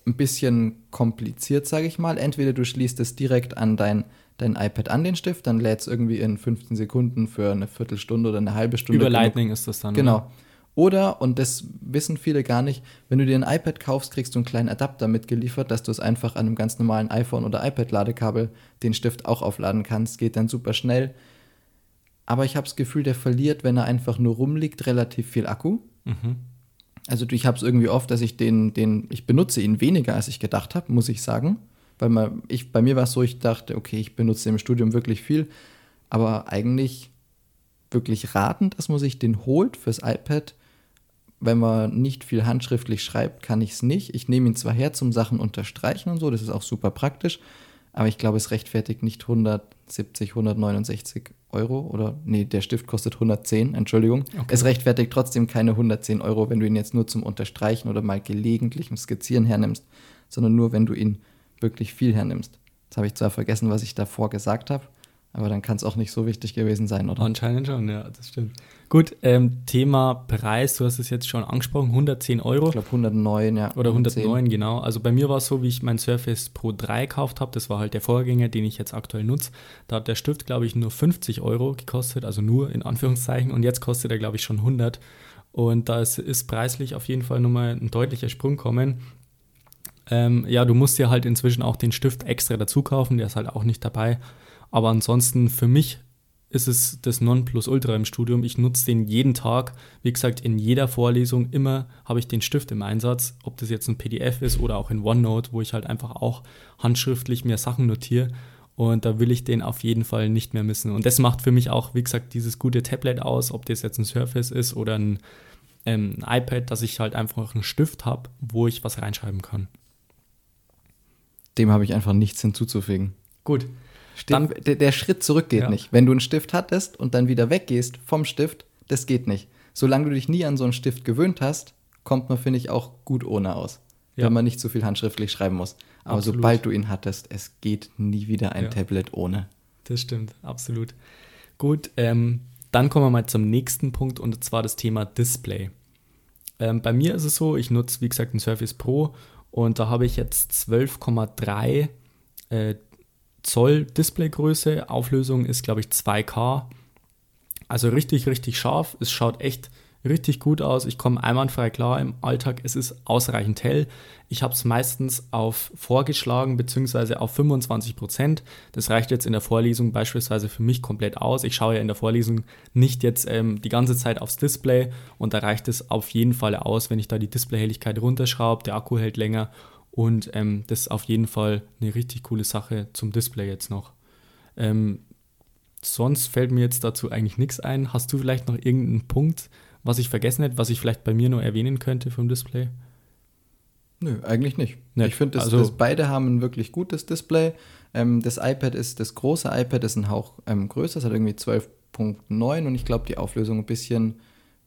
ein bisschen kompliziert, sage ich mal. Entweder du schließt es direkt an dein dein iPad an den Stift, dann lädt es irgendwie in 15 Sekunden für eine Viertelstunde oder eine halbe Stunde. Über Lightning ist das dann. Genau. Oder? Oder, und das wissen viele gar nicht, wenn du dir ein iPad kaufst, kriegst du einen kleinen Adapter mitgeliefert, dass du es einfach an einem ganz normalen iPhone oder iPad-Ladekabel den Stift auch aufladen kannst. Geht dann super schnell. Aber ich habe das Gefühl, der verliert, wenn er einfach nur rumliegt, relativ viel Akku. Mhm. Also ich habe es irgendwie oft, dass ich den, den, ich benutze ihn weniger, als ich gedacht habe, muss ich sagen. Weil man, ich, bei mir war es so, ich dachte, okay, ich benutze im Studium wirklich viel, aber eigentlich wirklich raten, dass man sich den holt fürs iPad. Wenn man nicht viel handschriftlich schreibt, kann ich es nicht. Ich nehme ihn zwar her zum Sachen unterstreichen und so, das ist auch super praktisch, aber ich glaube, es rechtfertigt nicht 170, 169 Euro oder nee, der Stift kostet 110, Entschuldigung. Okay. Es rechtfertigt trotzdem keine 110 Euro, wenn du ihn jetzt nur zum Unterstreichen oder mal gelegentlichem Skizzieren hernimmst, sondern nur, wenn du ihn wirklich viel hernimmst. Jetzt habe ich zwar vergessen, was ich davor gesagt habe, Aber dann kann es auch nicht so wichtig gewesen sein, oder? Anscheinend schon, ja, das stimmt. Gut, ähm, Thema Preis, du hast es jetzt schon angesprochen, 110 Euro. Ich glaube 109, ja. Oder 109, genau. Also bei mir war es so, wie ich mein Surface Pro 3 gekauft habe. Das war halt der Vorgänger, den ich jetzt aktuell nutze. Da hat der Stift, glaube ich, nur 50 Euro gekostet, also nur in Anführungszeichen. Und jetzt kostet er, glaube ich, schon 100. Und da ist, ist preislich auf jeden Fall nochmal ein deutlicher Sprung kommen. Ähm, ja, du musst dir halt inzwischen auch den Stift extra dazu kaufen, der ist halt auch nicht dabei. Aber ansonsten für mich ist es das Nonplusultra im Studium. Ich nutze den jeden Tag. Wie gesagt, in jeder Vorlesung immer habe ich den Stift im Einsatz, ob das jetzt ein PDF ist oder auch in OneNote, wo ich halt einfach auch handschriftlich mir Sachen notiere. Und da will ich den auf jeden Fall nicht mehr missen. Und das macht für mich auch, wie gesagt, dieses gute Tablet aus, ob das jetzt ein Surface ist oder ein, ähm, ein iPad, dass ich halt einfach einen Stift habe, wo ich was reinschreiben kann. Dem habe ich einfach nichts hinzuzufügen. Gut. Dann, der, der, Schritt zurück geht ja. nicht. Wenn du einen Stift hattest und dann wieder weggehst vom Stift, das geht nicht. Solange du dich nie an so einen Stift gewöhnt hast, kommt man, finde ich, auch gut ohne aus. Ja. Wenn man nicht so viel handschriftlich schreiben muss. Aber absolut. sobald du ihn hattest, es geht nie wieder ein ja. Tablet ohne. Das stimmt, absolut. Gut, ähm, dann kommen wir mal zum nächsten Punkt und zwar das Thema Display. Ähm, bei mir ist es so, ich nutze, wie gesagt, ein Surface Pro und da habe ich jetzt 12,3 äh, Zoll Displaygröße. Auflösung ist, glaube ich, 2K. Also richtig, richtig scharf. Es schaut echt richtig gut aus. Ich komme einwandfrei klar im Alltag. Es ist ausreichend hell. Ich habe es meistens auf vorgeschlagen bzw. auf 25 Prozent. Das reicht jetzt in der Vorlesung beispielsweise für mich komplett aus. Ich schaue ja in der Vorlesung nicht jetzt ähm, die ganze Zeit aufs Display und da reicht es auf jeden Fall aus, wenn ich da die Displayhelligkeit runterschraube. Der Akku hält länger und ähm, das ist auf jeden Fall eine richtig coole Sache zum Display jetzt noch. Ähm, sonst fällt mir jetzt dazu eigentlich nichts ein. Hast du vielleicht noch irgendeinen Punkt, was ich vergessen hätte, was ich vielleicht bei mir nur erwähnen könnte vom Display? Nö, eigentlich nicht. Nee, ich finde, also, das beide haben ein wirklich gutes Display. Ähm, das iPad ist, das große iPad ist ein Hauch ähm, größer, es hat irgendwie 12.9 und ich glaube die Auflösung ein bisschen,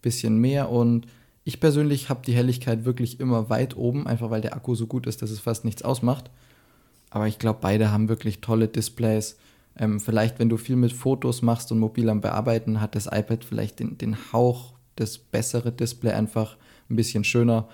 bisschen mehr und ich persönlich habe die Helligkeit wirklich immer weit oben, einfach weil der Akku so gut ist, dass es fast nichts ausmacht. Aber ich glaube, beide haben wirklich tolle Displays. Ähm, vielleicht, wenn du viel mit Fotos machst und mobil am Bearbeiten, hat das iPad vielleicht den, den Hauch, das bessere Display einfach ein bisschen schöner.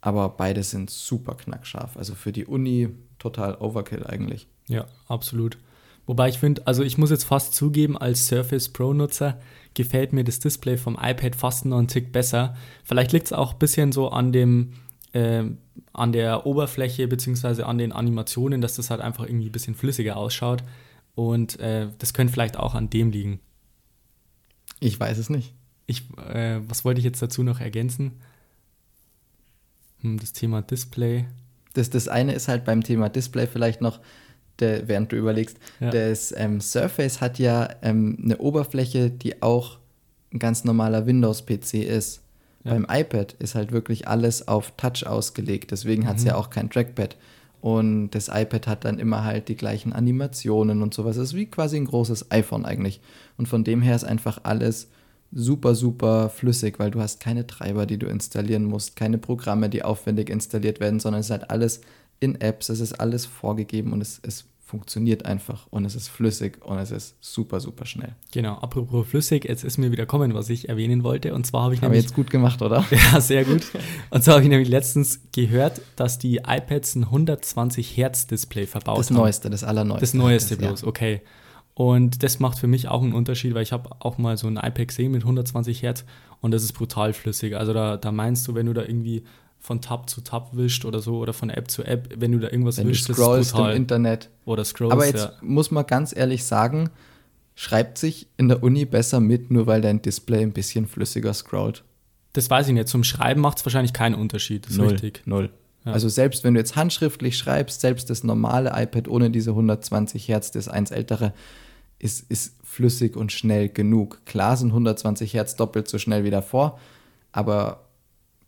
Aber beide sind super knackscharf. Also für die Uni total Overkill eigentlich. Ja, absolut. Wobei ich finde, also ich muss jetzt fast zugeben, als Surface Pro-Nutzer, gefällt mir das Display vom iPad fast noch einen Tick besser. Vielleicht liegt es auch ein bisschen so an dem, äh, an der Oberfläche bzw. an den Animationen, dass das halt einfach irgendwie ein bisschen flüssiger ausschaut. Und äh, das könnte vielleicht auch an dem liegen. Ich weiß es nicht. Ich, äh, was wollte ich jetzt dazu noch ergänzen? Hm, das Thema Display. Das, das eine ist halt beim Thema Display vielleicht noch, der, während du überlegst, ja. das ähm, Surface hat ja ähm, eine Oberfläche, die auch ein ganz normaler Windows-PC ist. Ja. Beim iPad ist halt wirklich alles auf Touch ausgelegt, deswegen hat es mhm. ja auch kein Trackpad. Und das iPad hat dann immer halt die gleichen Animationen und sowas. Es ist wie quasi ein großes iPhone eigentlich. Und von dem her ist einfach alles super, super flüssig, weil du hast keine Treiber, die du installieren musst, keine Programme, die aufwendig installiert werden, sondern es ist halt alles in Apps, es ist alles vorgegeben und es, es funktioniert einfach und es ist flüssig und es ist super, super schnell. Genau, apropos flüssig, jetzt ist mir wieder kommen, was ich erwähnen wollte. Und zwar habe ich Aber nämlich. jetzt gut gemacht, oder? Ja, sehr gut. Und zwar habe ich nämlich letztens gehört, dass die iPads ein 120 Hertz Display verbaut das haben. Das neueste, das allerneueste. Das neueste bloß, ja. okay. Und das macht für mich auch einen Unterschied, weil ich habe auch mal so ein iPad gesehen mit 120 Hertz und das ist brutal flüssig. Also da, da meinst du, wenn du da irgendwie von Tab zu Tab wischt oder so oder von App zu App, wenn du da irgendwas wenn wischst, du scrollst im Internet. Oder scrollst, Aber jetzt ja. muss man ganz ehrlich sagen, schreibt sich in der Uni besser mit, nur weil dein Display ein bisschen flüssiger scrollt. Das weiß ich nicht. Zum Schreiben macht es wahrscheinlich keinen Unterschied. Das null, richtig. Null. Ja. Also selbst wenn du jetzt handschriftlich schreibst, selbst das normale iPad ohne diese 120 Hertz, das eins ältere, ist, ist flüssig und schnell genug. Klar sind 120 Hertz doppelt so schnell wie davor, aber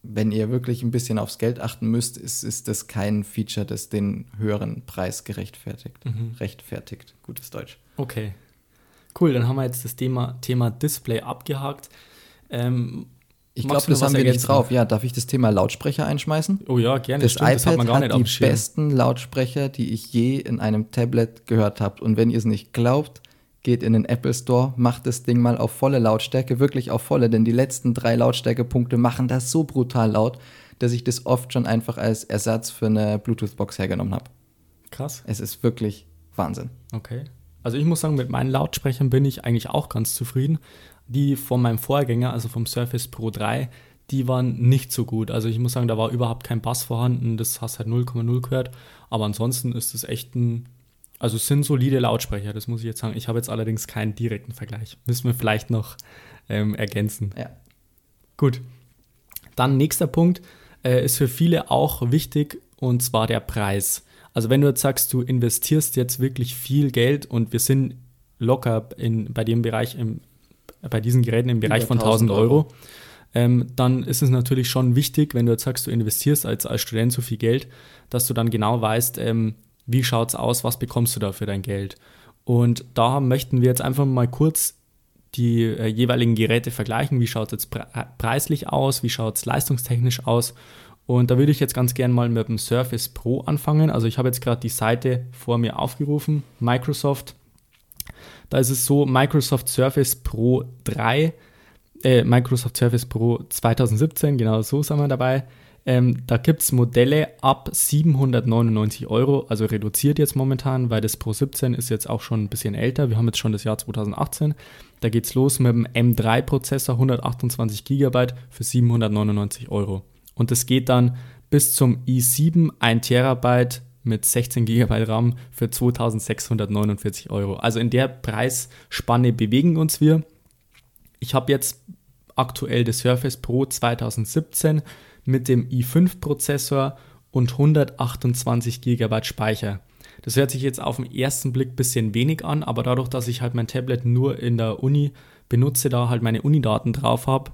wenn ihr wirklich ein bisschen aufs Geld achten müsst, ist, ist das kein Feature, das den höheren Preis gerechtfertigt. Mhm. Rechtfertigt. Gutes Deutsch. Okay. Cool, dann haben wir jetzt das Thema, Thema Display abgehakt. Ähm, ich glaube, das haben wir nicht drauf. Ja, darf ich das Thema Lautsprecher einschmeißen? Oh ja, gerne. Das stimmt, iPad das hat, man gar hat nicht die besten Lautsprecher, die ich je in einem Tablet gehört habe. Und wenn ihr es nicht glaubt, geht in den Apple Store, macht das Ding mal auf volle Lautstärke, wirklich auf volle, denn die letzten drei Lautstärkepunkte machen das so brutal laut, dass ich das oft schon einfach als Ersatz für eine Bluetooth-Box hergenommen habe. Krass. Es ist wirklich Wahnsinn. Okay. Also ich muss sagen, mit meinen Lautsprechern bin ich eigentlich auch ganz zufrieden. Die von meinem Vorgänger, also vom Surface Pro 3, die waren nicht so gut. Also ich muss sagen, da war überhaupt kein Bass vorhanden, das hast halt 0,0 gehört. Aber ansonsten ist es echt ein, also es sind solide Lautsprecher, das muss ich jetzt sagen. Ich habe jetzt allerdings keinen direkten Vergleich. Müssen wir vielleicht noch ähm, ergänzen. Ja. Gut. Dann nächster Punkt äh, ist für viele auch wichtig und zwar der Preis. Also wenn du jetzt sagst, du investierst jetzt wirklich viel Geld und wir sind locker in, bei dem Bereich, im, bei diesen Geräten im Bereich von 1000 Euro, Euro ähm, dann ist es natürlich schon wichtig, wenn du jetzt sagst, du investierst als, als Student so viel Geld, dass du dann genau weißt, ähm, wie schaut es aus, was bekommst du da für dein Geld. Und da möchten wir jetzt einfach mal kurz die äh, jeweiligen Geräte vergleichen. Wie schaut es jetzt pre preislich aus? Wie schaut es leistungstechnisch aus? Und da würde ich jetzt ganz gerne mal mit dem Surface Pro anfangen. Also ich habe jetzt gerade die Seite vor mir aufgerufen, Microsoft. Da ist es so, Microsoft Surface Pro 3, äh, Microsoft Surface Pro 2017, genau so sind wir dabei. Ähm, da gibt es Modelle ab 799 Euro, also reduziert jetzt momentan, weil das Pro 17 ist jetzt auch schon ein bisschen älter. Wir haben jetzt schon das Jahr 2018. Da geht es los mit dem M3-Prozessor, 128 GB für 799 Euro. Und es geht dann bis zum i7 1 Terabyte mit 16 GB RAM für 2649 Euro. Also in der Preisspanne bewegen uns wir. Ich habe jetzt aktuell das Surface Pro 2017 mit dem i5-Prozessor und 128 GB Speicher. Das hört sich jetzt auf den ersten Blick ein bisschen wenig an, aber dadurch, dass ich halt mein Tablet nur in der Uni benutze, da halt meine Unidaten drauf habe,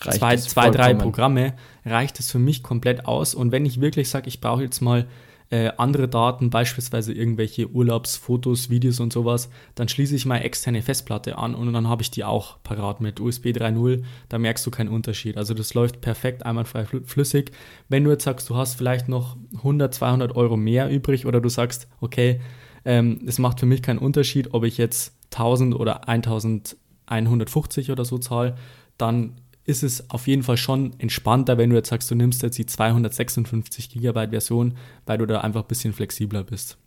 zwei, zwei drei Programme, reicht es für mich komplett aus. Und wenn ich wirklich sage, ich brauche jetzt mal äh, andere Daten, beispielsweise irgendwelche Urlaubsfotos, Videos und sowas, dann schließe ich meine externe Festplatte an und dann habe ich die auch parat mit USB 3.0. Da merkst du keinen Unterschied. Also das läuft perfekt, einwandfrei flüssig. Wenn du jetzt sagst, du hast vielleicht noch 100, 200 Euro mehr übrig oder du sagst, okay, ähm, es macht für mich keinen Unterschied, ob ich jetzt 1000 oder 1150 oder so zahle, dann ist es auf jeden Fall schon entspannter, wenn du jetzt sagst, du nimmst jetzt die 256 GB Version, weil du da einfach ein bisschen flexibler bist.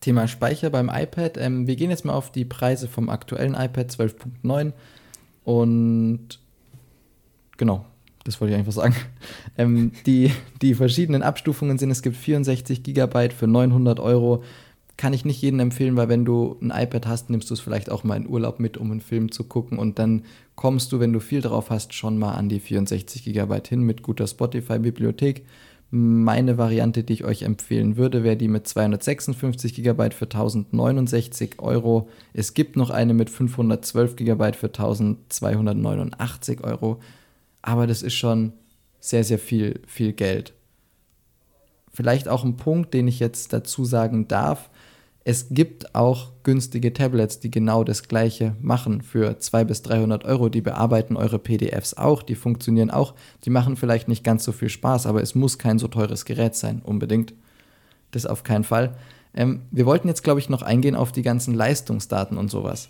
Thema Speicher beim iPad. Ähm, wir gehen jetzt mal auf die Preise vom aktuellen iPad 12.9 und genau, das wollte ich einfach sagen. Ähm, die, die verschiedenen Abstufungen sind, es gibt 64 GB für 900 Euro, kann ich nicht jedem empfehlen, weil wenn du ein iPad hast, nimmst du es vielleicht auch mal in Urlaub mit, um einen Film zu gucken und dann kommst du, wenn du viel drauf hast, schon mal an die 64 GB hin mit guter Spotify-Bibliothek. Meine Variante, die ich euch empfehlen würde, wäre die mit 256 GB für 1069 Euro. Es gibt noch eine mit 512 GB für 1289 Euro. Aber das ist schon sehr, sehr viel, viel Geld. Vielleicht auch ein Punkt, den ich jetzt dazu sagen darf. Es gibt auch günstige Tablets, die genau das gleiche machen für 200 bis 300 Euro. Die bearbeiten eure PDFs auch, die funktionieren auch. Die machen vielleicht nicht ganz so viel Spaß, aber es muss kein so teures Gerät sein, unbedingt. Das auf keinen Fall. Ähm, wir wollten jetzt, glaube ich, noch eingehen auf die ganzen Leistungsdaten und sowas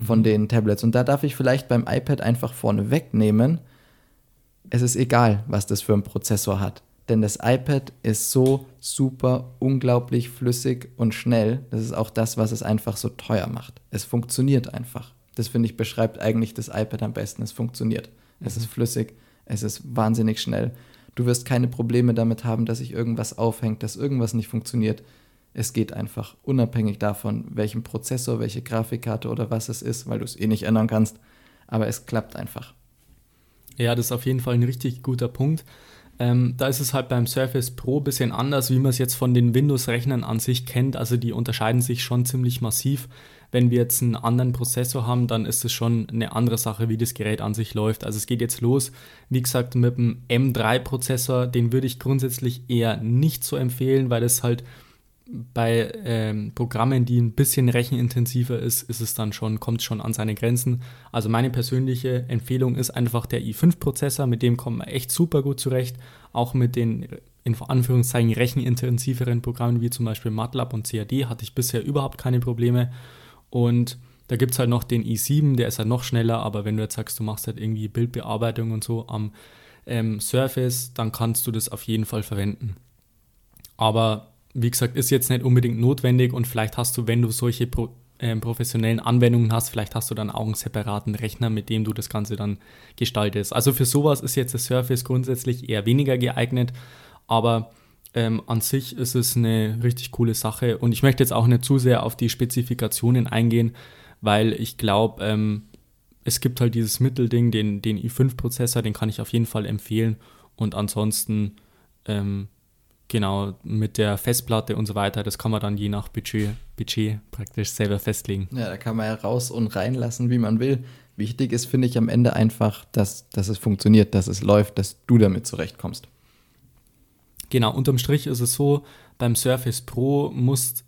von mhm. den Tablets. Und da darf ich vielleicht beim iPad einfach vorne wegnehmen. Es ist egal, was das für ein Prozessor hat. Denn das iPad ist so super, unglaublich flüssig und schnell. Das ist auch das, was es einfach so teuer macht. Es funktioniert einfach. Das finde ich beschreibt eigentlich das iPad am besten. Es funktioniert. Es ist mhm. flüssig. Es ist wahnsinnig schnell. Du wirst keine Probleme damit haben, dass sich irgendwas aufhängt, dass irgendwas nicht funktioniert. Es geht einfach, unabhängig davon, welchen Prozessor, welche Grafikkarte oder was es ist, weil du es eh nicht ändern kannst. Aber es klappt einfach. Ja, das ist auf jeden Fall ein richtig guter Punkt. Ähm, da ist es halt beim Surface Pro ein bisschen anders, wie man es jetzt von den Windows-Rechnern an sich kennt. Also die unterscheiden sich schon ziemlich massiv. Wenn wir jetzt einen anderen Prozessor haben, dann ist es schon eine andere Sache, wie das Gerät an sich läuft. Also es geht jetzt los, wie gesagt, mit dem M3-Prozessor. Den würde ich grundsätzlich eher nicht so empfehlen, weil es halt bei ähm, Programmen, die ein bisschen rechenintensiver ist, ist es dann schon, kommt schon an seine Grenzen. Also meine persönliche Empfehlung ist einfach der i5-Prozessor, mit dem kommt man echt super gut zurecht. Auch mit den in Anführungszeichen rechenintensiveren Programmen wie zum Beispiel MATLAB und CAD hatte ich bisher überhaupt keine Probleme. Und da gibt es halt noch den i7, der ist halt noch schneller, aber wenn du jetzt sagst, du machst halt irgendwie Bildbearbeitung und so am ähm, Surface, dann kannst du das auf jeden Fall verwenden. Aber wie gesagt, ist jetzt nicht unbedingt notwendig und vielleicht hast du, wenn du solche Pro ähm, professionellen Anwendungen hast, vielleicht hast du dann auch einen separaten Rechner, mit dem du das Ganze dann gestaltest. Also für sowas ist jetzt das Surface grundsätzlich eher weniger geeignet, aber ähm, an sich ist es eine richtig coole Sache und ich möchte jetzt auch nicht zu sehr auf die Spezifikationen eingehen, weil ich glaube, ähm, es gibt halt dieses Mittelding, den, den i5-Prozessor, den kann ich auf jeden Fall empfehlen und ansonsten ähm, Genau, mit der Festplatte und so weiter, das kann man dann je nach Budget, Budget praktisch selber festlegen. Ja, da kann man ja raus und reinlassen, wie man will. Wichtig ist, finde ich, am Ende einfach, dass, dass es funktioniert, dass es läuft, dass du damit zurechtkommst. Genau, unterm Strich ist es so, beim Surface Pro musst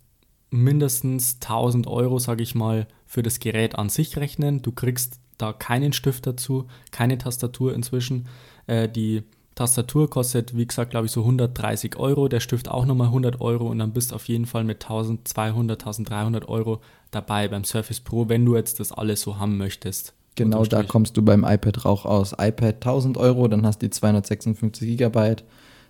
mindestens 1000 Euro, sage ich mal, für das Gerät an sich rechnen. Du kriegst da keinen Stift dazu, keine Tastatur inzwischen. Äh, die Tastatur kostet, wie gesagt, glaube ich, so 130 Euro, der Stift auch nochmal 100 Euro und dann bist du auf jeden Fall mit 1200, 1300 Euro dabei beim Surface Pro, wenn du jetzt das alles so haben möchtest. Genau da kommst du beim iPad auch aus. iPad 1000 Euro, dann hast du die 256 Gigabyte,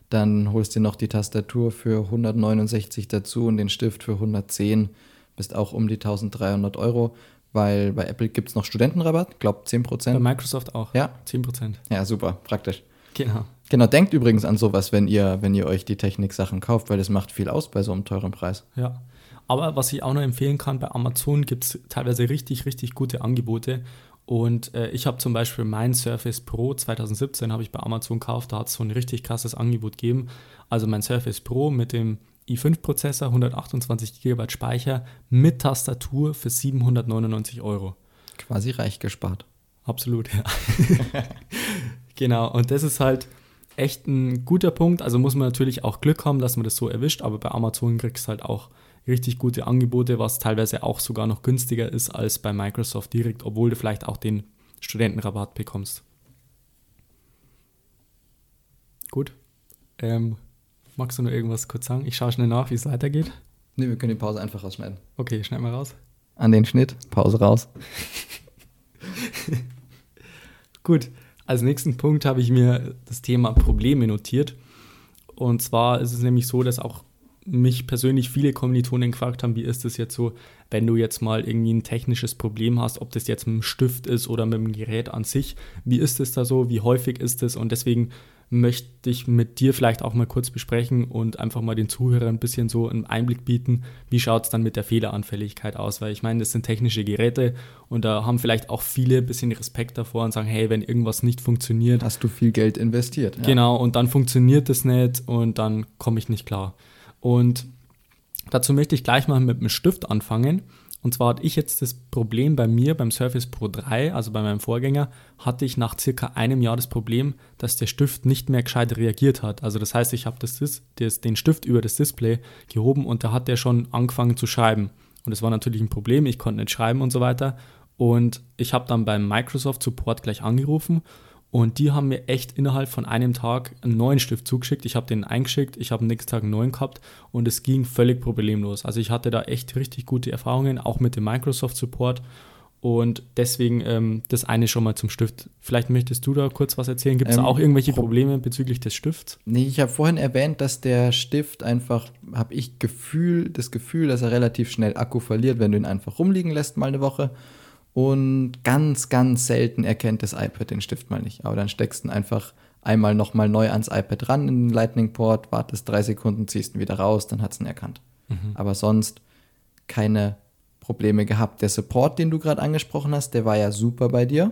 dann holst du noch die Tastatur für 169 dazu und den Stift für 110, bist auch um die 1300 Euro weil bei Apple gibt es noch Studentenrabatt, glaube 10%. Bei Microsoft auch. Ja. 10%. Ja, super, praktisch. Genau. Genau, denkt übrigens an sowas, wenn ihr, wenn ihr euch die Technik-Sachen kauft, weil das macht viel aus bei so einem teuren Preis. Ja. Aber was ich auch noch empfehlen kann, bei Amazon gibt es teilweise richtig, richtig gute Angebote. Und äh, ich habe zum Beispiel mein Surface Pro 2017 habe ich bei Amazon gekauft, da hat es so ein richtig krasses Angebot gegeben. Also mein Surface Pro mit dem i5-Prozessor, 128 GB Speicher mit Tastatur für 799 Euro. Quasi reich gespart. Absolut, ja. Genau, und das ist halt echt ein guter Punkt. Also muss man natürlich auch Glück haben, dass man das so erwischt, aber bei Amazon kriegst du halt auch richtig gute Angebote, was teilweise auch sogar noch günstiger ist als bei Microsoft direkt, obwohl du vielleicht auch den Studentenrabatt bekommst. Gut. Ähm, magst du noch irgendwas kurz sagen? Ich schaue schnell nach, wie es weitergeht. Ne, wir können die Pause einfach rausschneiden. Okay, schneid mal raus. An den Schnitt, Pause raus. Gut, als nächsten Punkt habe ich mir das Thema Probleme notiert. Und zwar ist es nämlich so, dass auch mich persönlich viele Kommilitonen gefragt haben, wie ist es jetzt so, wenn du jetzt mal irgendwie ein technisches Problem hast, ob das jetzt mit dem Stift ist oder mit dem Gerät an sich, wie ist es da so, wie häufig ist es? Und deswegen möchte ich mit dir vielleicht auch mal kurz besprechen und einfach mal den Zuhörern ein bisschen so einen Einblick bieten, wie schaut es dann mit der Fehleranfälligkeit aus, weil ich meine, das sind technische Geräte und da haben vielleicht auch viele ein bisschen Respekt davor und sagen, hey, wenn irgendwas nicht funktioniert. Hast du viel Geld investiert. Ja. Genau, und dann funktioniert das nicht und dann komme ich nicht klar. Und dazu möchte ich gleich mal mit einem Stift anfangen. Und zwar hatte ich jetzt das Problem bei mir beim Surface Pro 3, also bei meinem Vorgänger, hatte ich nach circa einem Jahr das Problem, dass der Stift nicht mehr gescheit reagiert hat. Also das heißt, ich habe das, das, den Stift über das Display gehoben und da hat der schon angefangen zu schreiben. Und das war natürlich ein Problem, ich konnte nicht schreiben und so weiter. Und ich habe dann beim Microsoft Support gleich angerufen und die haben mir echt innerhalb von einem Tag einen neuen Stift zugeschickt. Ich habe den eingeschickt, ich habe am nächsten Tag einen neuen gehabt und es ging völlig problemlos. Also ich hatte da echt richtig gute Erfahrungen, auch mit dem Microsoft Support. Und deswegen ähm, das eine schon mal zum Stift. Vielleicht möchtest du da kurz was erzählen. Gibt es ähm, auch irgendwelche Probleme bezüglich des Stifts? Nee, ich habe vorhin erwähnt, dass der Stift einfach, habe ich Gefühl, das Gefühl, dass er relativ schnell Akku verliert, wenn du ihn einfach rumliegen lässt mal eine Woche. Und ganz, ganz selten erkennt das iPad den Stift mal nicht. Aber dann steckst du ihn einfach einmal nochmal neu ans iPad ran in den Lightning-Port, wartest drei Sekunden, ziehst ihn wieder raus, dann hat es ihn erkannt. Mhm. Aber sonst keine Probleme gehabt. Der Support, den du gerade angesprochen hast, der war ja super bei dir.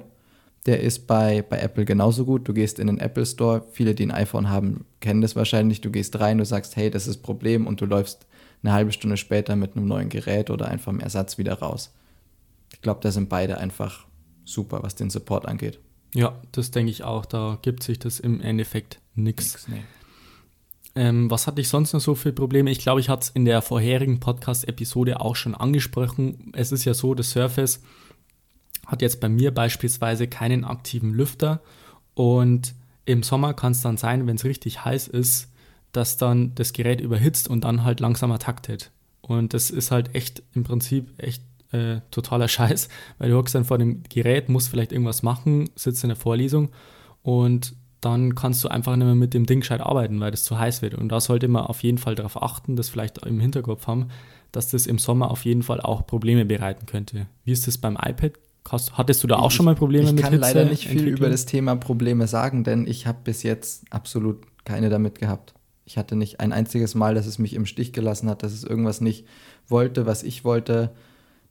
Der ist bei, bei Apple genauso gut. Du gehst in den Apple Store, viele, die ein iPhone haben, kennen das wahrscheinlich. Du gehst rein, du sagst, hey, das ist Problem und du läufst eine halbe Stunde später mit einem neuen Gerät oder einfach einem Ersatz wieder raus ich glaube, da sind beide einfach super, was den Support angeht. Ja, das denke ich auch. Da gibt sich das im Endeffekt nichts. Nee. Ähm, was hatte ich sonst noch so für Probleme? Ich glaube, ich hatte es in der vorherigen Podcast-Episode auch schon angesprochen. Es ist ja so, das Surface hat jetzt bei mir beispielsweise keinen aktiven Lüfter und im Sommer kann es dann sein, wenn es richtig heiß ist, dass dann das Gerät überhitzt und dann halt langsamer taktet. Und das ist halt echt im Prinzip echt äh, totaler Scheiß, weil du hockst dann vor dem Gerät, musst vielleicht irgendwas machen, sitzt in der Vorlesung und dann kannst du einfach nicht mehr mit dem Ding gescheit arbeiten, weil das zu heiß wird. Und da sollte man auf jeden Fall darauf achten, das vielleicht im Hinterkopf haben, dass das im Sommer auf jeden Fall auch Probleme bereiten könnte. Wie ist das beim iPad? hattest du da auch ich, schon mal Probleme ich mit Ich kann leider nicht viel über das Thema Probleme sagen, denn ich habe bis jetzt absolut keine damit gehabt. Ich hatte nicht ein einziges Mal, dass es mich im Stich gelassen hat, dass es irgendwas nicht wollte, was ich wollte.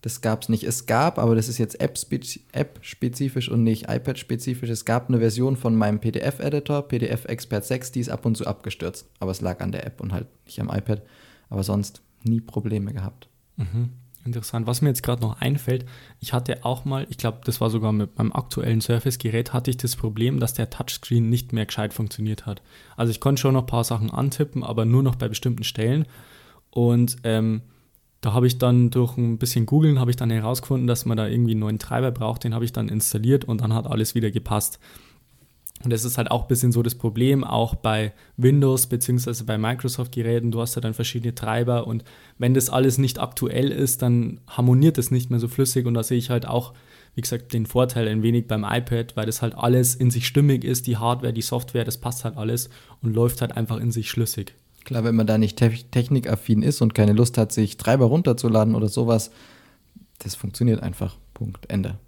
Das gab es nicht. Es gab, aber das ist jetzt App-spezifisch und nicht iPad-spezifisch. Es gab eine Version von meinem PDF-Editor, PDF Expert 6, die ist ab und zu abgestürzt. Aber es lag an der App und halt nicht am iPad. Aber sonst nie Probleme gehabt. Mhm. Interessant. Was mir jetzt gerade noch einfällt, ich hatte auch mal, ich glaube, das war sogar mit meinem aktuellen Surface-Gerät, hatte ich das Problem, dass der Touchscreen nicht mehr gescheit funktioniert hat. Also ich konnte schon noch ein paar Sachen antippen, aber nur noch bei bestimmten Stellen. Und ähm, da habe ich dann durch ein bisschen googeln, habe ich dann herausgefunden, dass man da irgendwie einen neuen Treiber braucht. Den habe ich dann installiert und dann hat alles wieder gepasst. Und das ist halt auch ein bisschen so das Problem, auch bei Windows bzw. bei Microsoft-Geräten. Du hast ja dann verschiedene Treiber und wenn das alles nicht aktuell ist, dann harmoniert es nicht mehr so flüssig. Und da sehe ich halt auch, wie gesagt, den Vorteil ein wenig beim iPad, weil das halt alles in sich stimmig ist. Die Hardware, die Software, das passt halt alles und läuft halt einfach in sich schlüssig. Klar, wenn man da nicht te technikaffin ist und keine Lust hat, sich Treiber runterzuladen oder sowas, das funktioniert einfach. Punkt. Ende.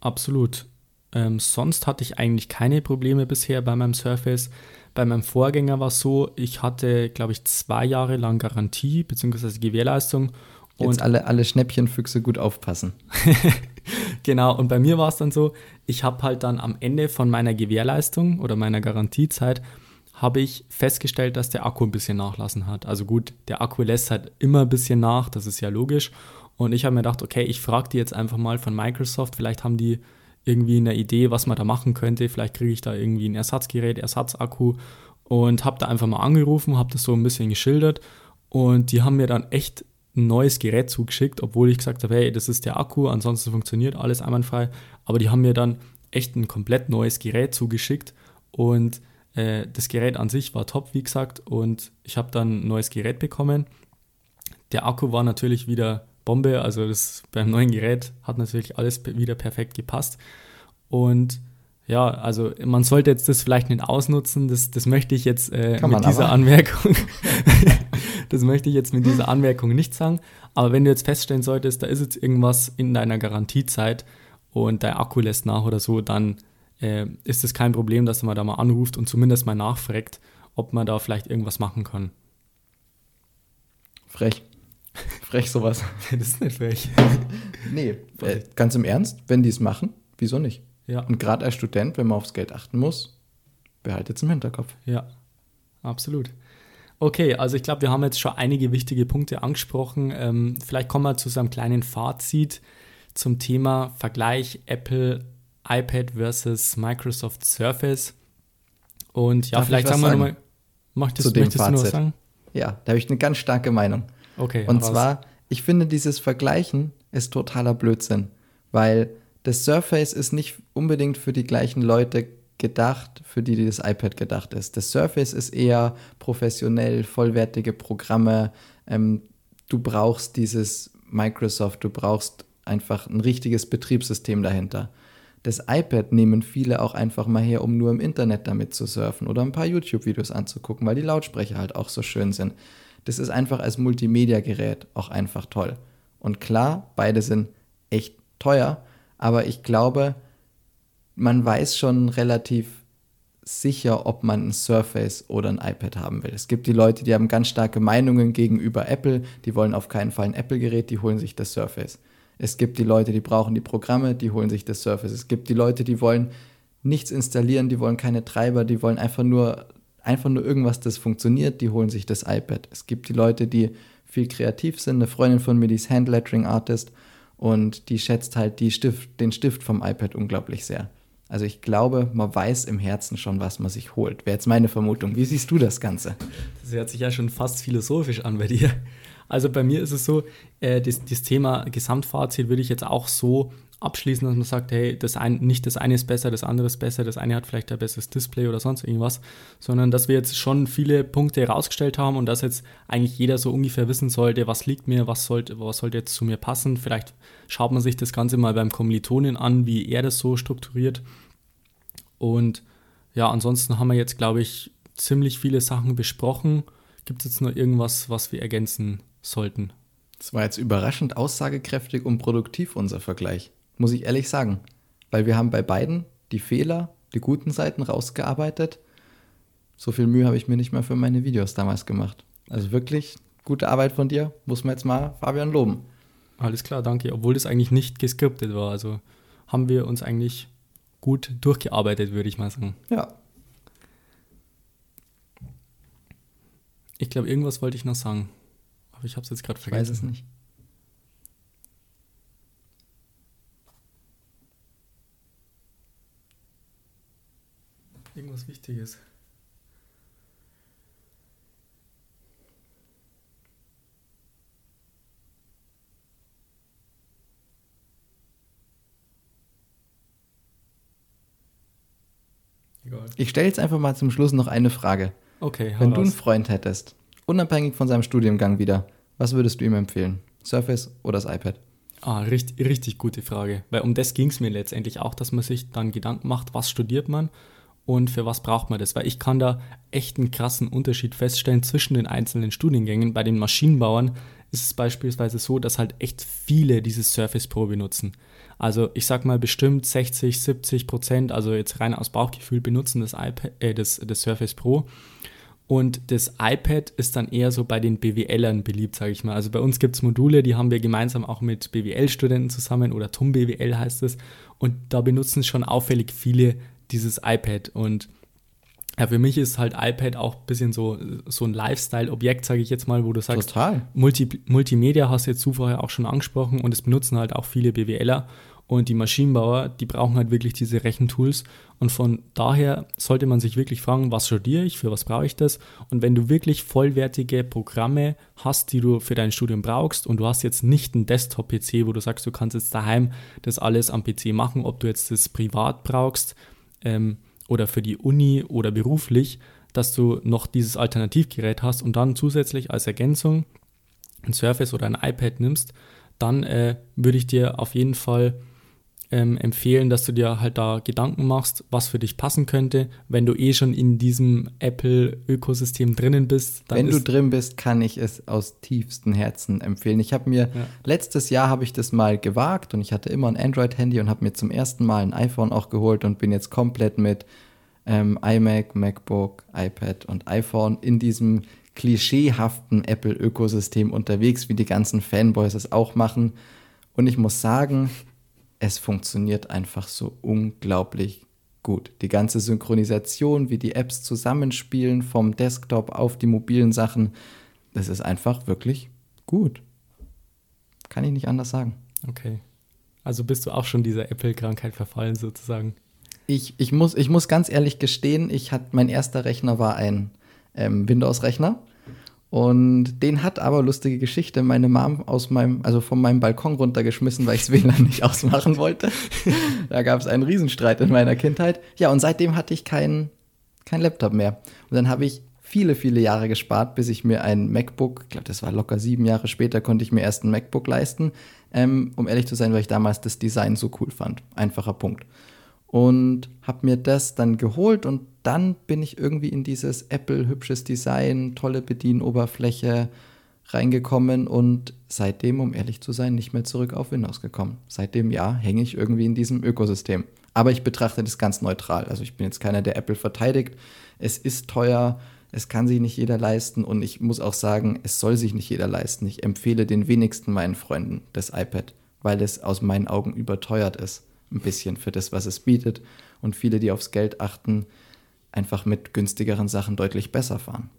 Absolut. Ähm, sonst hatte ich eigentlich keine Probleme bisher bei meinem Surface. Bei meinem Vorgänger war es so, ich hatte, glaube ich, zwei Jahre lang Garantie bzw. Gewährleistung. Jetzt alle, alle Schnäppchenfüchse gut aufpassen. genau, und bei mir war es dann so, ich habe halt dann am Ende von meiner Gewährleistung oder meiner Garantiezeit habe ich festgestellt, dass der Akku ein bisschen nachlassen hat. Also gut, der Akku lässt halt immer ein bisschen nach, das ist ja logisch. Und ich habe mir gedacht, okay, ich frage die jetzt einfach mal von Microsoft, vielleicht haben die irgendwie eine Idee, was man da machen könnte. Vielleicht kriege ich da irgendwie ein Ersatzgerät, Ersatzakku und habe da einfach mal angerufen, habe das so ein bisschen geschildert und die haben mir dann echt ein neues Gerät zugeschickt, obwohl ich gesagt habe, hey, das ist der Akku, ansonsten funktioniert alles einwandfrei. Aber die haben mir dann echt ein komplett neues Gerät zugeschickt und äh, das Gerät an sich war top, wie gesagt, und ich habe dann ein neues Gerät bekommen. Der Akku war natürlich wieder Bombe, also das beim neuen Gerät hat natürlich alles wieder perfekt gepasst. Und ja, also man sollte jetzt das vielleicht nicht ausnutzen, das, das möchte ich jetzt äh, mit dieser aber. Anmerkung, das möchte ich jetzt mit dieser Anmerkung nicht sagen. Aber wenn du jetzt feststellen solltest, da ist jetzt irgendwas in deiner Garantiezeit und dein Akku lässt nach oder so, dann äh, ist es kein Problem, dass man da mal anruft und zumindest mal nachfragt, ob man da vielleicht irgendwas machen kann. Frech. Frech sowas. das ist nicht frech. nee, äh, ganz im Ernst, wenn die es machen, wieso nicht? Ja. Und gerade als Student, wenn man aufs Geld achten muss, behaltet es im Hinterkopf. Ja, absolut. Okay, also ich glaube, wir haben jetzt schon einige wichtige Punkte angesprochen. Ähm, vielleicht kommen wir zu so einem kleinen Fazit zum Thema Vergleich Apple iPad versus Microsoft Surface. Und ja, Darf vielleicht sagen wir nochmal, möchtest, möchtest du noch was sagen? Ja, da habe ich eine ganz starke Meinung. Okay. Und zwar, ich finde, dieses Vergleichen ist totaler Blödsinn, weil das Surface ist nicht unbedingt für die gleichen Leute gedacht, für die, die das iPad gedacht ist. Das Surface ist eher professionell, vollwertige Programme. Ähm, du brauchst dieses Microsoft, du brauchst einfach ein richtiges Betriebssystem dahinter. Das iPad nehmen viele auch einfach mal her, um nur im Internet damit zu surfen oder ein paar YouTube-Videos anzugucken, weil die Lautsprecher halt auch so schön sind. Das ist einfach als Multimedia-Gerät auch einfach toll. Und klar, beide sind echt teuer, aber ich glaube, man weiß schon relativ sicher, ob man ein Surface oder ein iPad haben will. Es gibt die Leute, die haben ganz starke Meinungen gegenüber Apple, die wollen auf keinen Fall ein Apple-Gerät, die holen sich das Surface. Es gibt die Leute, die brauchen die Programme, die holen sich das Surface. Es gibt die Leute, die wollen nichts installieren, die wollen keine Treiber, die wollen einfach nur, einfach nur irgendwas, das funktioniert, die holen sich das iPad. Es gibt die Leute, die viel kreativ sind. Eine Freundin von mir, die ist Handlettering Artist und die schätzt halt die Stift, den Stift vom iPad unglaublich sehr. Also ich glaube, man weiß im Herzen schon, was man sich holt. Wäre jetzt meine Vermutung. Wie siehst du das Ganze? Das hört sich ja schon fast philosophisch an bei dir. Also bei mir ist es so, äh, das, das Thema Gesamtfazit würde ich jetzt auch so abschließen, dass man sagt, hey, das ein, nicht das eine ist besser, das andere ist besser, das eine hat vielleicht ein besseres Display oder sonst irgendwas, sondern dass wir jetzt schon viele Punkte herausgestellt haben und dass jetzt eigentlich jeder so ungefähr wissen sollte, was liegt mir, was sollte, was sollte jetzt zu mir passen. Vielleicht schaut man sich das Ganze mal beim Kommilitonen an, wie er das so strukturiert. Und ja, ansonsten haben wir jetzt, glaube ich, ziemlich viele Sachen besprochen. Gibt es jetzt noch irgendwas, was wir ergänzen sollten? Das war jetzt überraschend aussagekräftig und produktiv, unser Vergleich muss ich ehrlich sagen. Weil wir haben bei beiden die Fehler, die guten Seiten rausgearbeitet. So viel Mühe habe ich mir nicht mehr für meine Videos damals gemacht. Also wirklich gute Arbeit von dir, muss man jetzt mal Fabian loben. Alles klar, danke. Obwohl das eigentlich nicht geskriptet war. Also haben wir uns eigentlich gut durchgearbeitet, würde ich mal sagen. Ja. Ich glaube, irgendwas wollte ich noch sagen. Aber ich habe es jetzt gerade vergessen. Ich weiß es nicht. Irgendwas Wichtiges. Egal. Ich stelle jetzt einfach mal zum Schluss noch eine Frage. Okay, Wenn du einen Freund hättest, unabhängig von seinem Studiengang wieder, was würdest du ihm empfehlen? Surface oder das iPad? Ah, richtig, richtig gute Frage. Weil um das ging es mir letztendlich auch, dass man sich dann Gedanken macht, was studiert man und für was braucht man das? Weil ich kann da echt einen krassen Unterschied feststellen zwischen den einzelnen Studiengängen. Bei den Maschinenbauern ist es beispielsweise so, dass halt echt viele dieses Surface Pro benutzen. Also ich sag mal bestimmt 60, 70 Prozent, also jetzt rein aus Bauchgefühl benutzen das, iPad, äh, das, das Surface Pro. Und das iPad ist dann eher so bei den BWLern beliebt, sage ich mal. Also bei uns gibt es Module, die haben wir gemeinsam auch mit BWL-Studenten zusammen oder TUM BWL heißt es. Und da benutzen schon auffällig viele dieses iPad. Und ja, für mich ist halt iPad auch ein bisschen so, so ein Lifestyle-Objekt, sage ich jetzt mal, wo du sagst, Total. Multi Multimedia hast du jetzt vorher auch schon angesprochen und es benutzen halt auch viele BWLer. Und die Maschinenbauer, die brauchen halt wirklich diese Rechentools. Und von daher sollte man sich wirklich fragen, was studiere ich, für was brauche ich das? Und wenn du wirklich vollwertige Programme hast, die du für dein Studium brauchst und du hast jetzt nicht einen Desktop-PC, wo du sagst, du kannst jetzt daheim das alles am PC machen, ob du jetzt das privat brauchst, ähm, oder für die Uni oder beruflich, dass du noch dieses Alternativgerät hast und dann zusätzlich als Ergänzung ein Surface oder ein iPad nimmst, dann äh, würde ich dir auf jeden Fall ähm, empfehlen, dass du dir halt da Gedanken machst, was für dich passen könnte. Wenn du eh schon in diesem Apple-Ökosystem drinnen bist. Wenn du drin bist, kann ich es aus tiefstem Herzen empfehlen. Ich habe mir, ja. letztes Jahr habe ich das mal gewagt und ich hatte immer ein Android-Handy und habe mir zum ersten Mal ein iPhone auch geholt und bin jetzt komplett mit ähm, iMac, MacBook, iPad und iPhone in diesem klischeehaften Apple-Ökosystem unterwegs, wie die ganzen Fanboys es auch machen. Und ich muss sagen, es funktioniert einfach so unglaublich gut. Die ganze Synchronisation, wie die Apps zusammenspielen vom Desktop auf die mobilen Sachen, das ist einfach wirklich gut. Kann ich nicht anders sagen. Okay. Also bist du auch schon dieser Apple-Krankheit verfallen sozusagen? Ich, ich, muss, ich muss ganz ehrlich gestehen, ich hat, mein erster Rechner war ein ähm, Windows-Rechner. Und den hat aber lustige Geschichte meine Mom aus meinem, also von meinem Balkon runtergeschmissen, weil ich das WLAN nicht ausmachen wollte. da gab es einen Riesenstreit in meiner Kindheit. Ja, und seitdem hatte ich keinen kein Laptop mehr. Und dann habe ich viele, viele Jahre gespart, bis ich mir ein MacBook, ich glaube, das war locker sieben Jahre später, konnte ich mir erst ein MacBook leisten. Ähm, um ehrlich zu sein, weil ich damals das Design so cool fand. Einfacher Punkt und habe mir das dann geholt und dann bin ich irgendwie in dieses Apple hübsches Design, tolle Bedienoberfläche reingekommen und seitdem, um ehrlich zu sein, nicht mehr zurück auf Windows gekommen. Seitdem ja, hänge ich irgendwie in diesem Ökosystem. Aber ich betrachte das ganz neutral. Also ich bin jetzt keiner, der Apple verteidigt. Es ist teuer, es kann sich nicht jeder leisten und ich muss auch sagen, es soll sich nicht jeder leisten. Ich empfehle den wenigsten meinen Freunden das iPad, weil es aus meinen Augen überteuert ist ein bisschen für das, was es bietet. Und viele, die aufs Geld achten, einfach mit günstigeren Sachen deutlich besser fahren.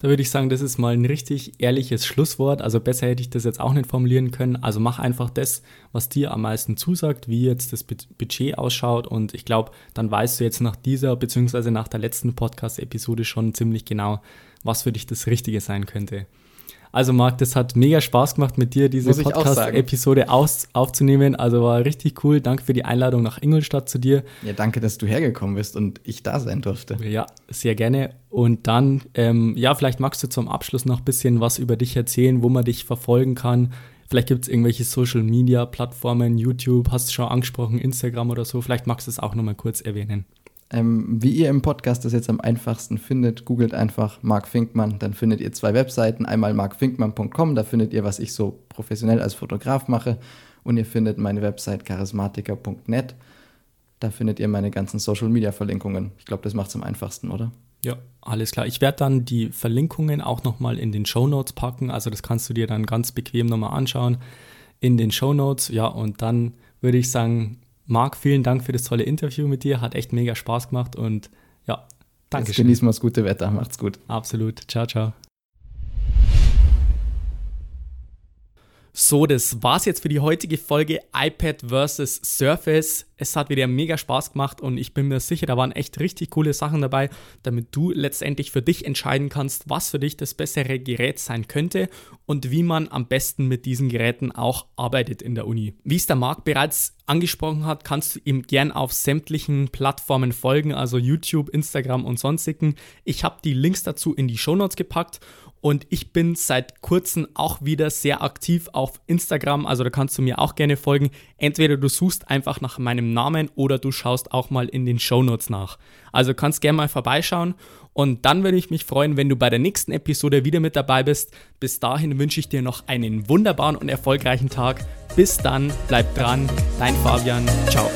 Da würde ich sagen, das ist mal ein richtig ehrliches Schlusswort. Also besser hätte ich das jetzt auch nicht formulieren können. Also mach einfach das, was dir am meisten zusagt, wie jetzt das Budget ausschaut. Und ich glaube, dann weißt du jetzt nach dieser bzw. nach der letzten Podcast-Episode schon ziemlich genau, was für dich das Richtige sein könnte. Also Marc, das hat mega Spaß gemacht, mit dir diese Podcast-Episode aufzunehmen. Also war richtig cool. Danke für die Einladung nach Ingolstadt zu dir. Ja, danke, dass du hergekommen bist und ich da sein durfte. Ja, sehr gerne. Und dann, ähm, ja, vielleicht magst du zum Abschluss noch ein bisschen was über dich erzählen, wo man dich verfolgen kann. Vielleicht gibt es irgendwelche Social-Media-Plattformen, YouTube, hast du schon angesprochen, Instagram oder so. Vielleicht magst du es auch nochmal kurz erwähnen. Ähm, wie ihr im Podcast das jetzt am einfachsten findet, googelt einfach Mark Finkmann, dann findet ihr zwei Webseiten. Einmal markfinkmann.com, da findet ihr, was ich so professionell als Fotograf mache. Und ihr findet meine Website charismatiker.net. Da findet ihr meine ganzen Social-Media-Verlinkungen. Ich glaube, das macht es am einfachsten, oder? Ja, alles klar. Ich werde dann die Verlinkungen auch nochmal in den Show Notes packen. Also das kannst du dir dann ganz bequem nochmal anschauen in den Show Notes. Ja, und dann würde ich sagen, Marc, vielen Dank für das tolle Interview mit dir. Hat echt mega Spaß gemacht und ja, danke. Genießen wir das gute Wetter. Macht's gut. Absolut. Ciao, ciao. So, das war's jetzt für die heutige Folge iPad vs. Surface. Es hat wieder mega Spaß gemacht und ich bin mir sicher, da waren echt richtig coole Sachen dabei, damit du letztendlich für dich entscheiden kannst, was für dich das bessere Gerät sein könnte und wie man am besten mit diesen Geräten auch arbeitet in der Uni. Wie es der Marc bereits angesprochen hat, kannst du ihm gern auf sämtlichen Plattformen folgen, also YouTube, Instagram und sonstigen. Ich habe die Links dazu in die Shownotes gepackt und ich bin seit kurzem auch wieder sehr aktiv auf Instagram, also da kannst du mir auch gerne folgen. Entweder du suchst einfach nach meinem Namen oder du schaust auch mal in den Show Notes nach. Also kannst gerne mal vorbeischauen und dann würde ich mich freuen, wenn du bei der nächsten Episode wieder mit dabei bist. Bis dahin wünsche ich dir noch einen wunderbaren und erfolgreichen Tag. Bis dann, bleib dran, dein Fabian, ciao.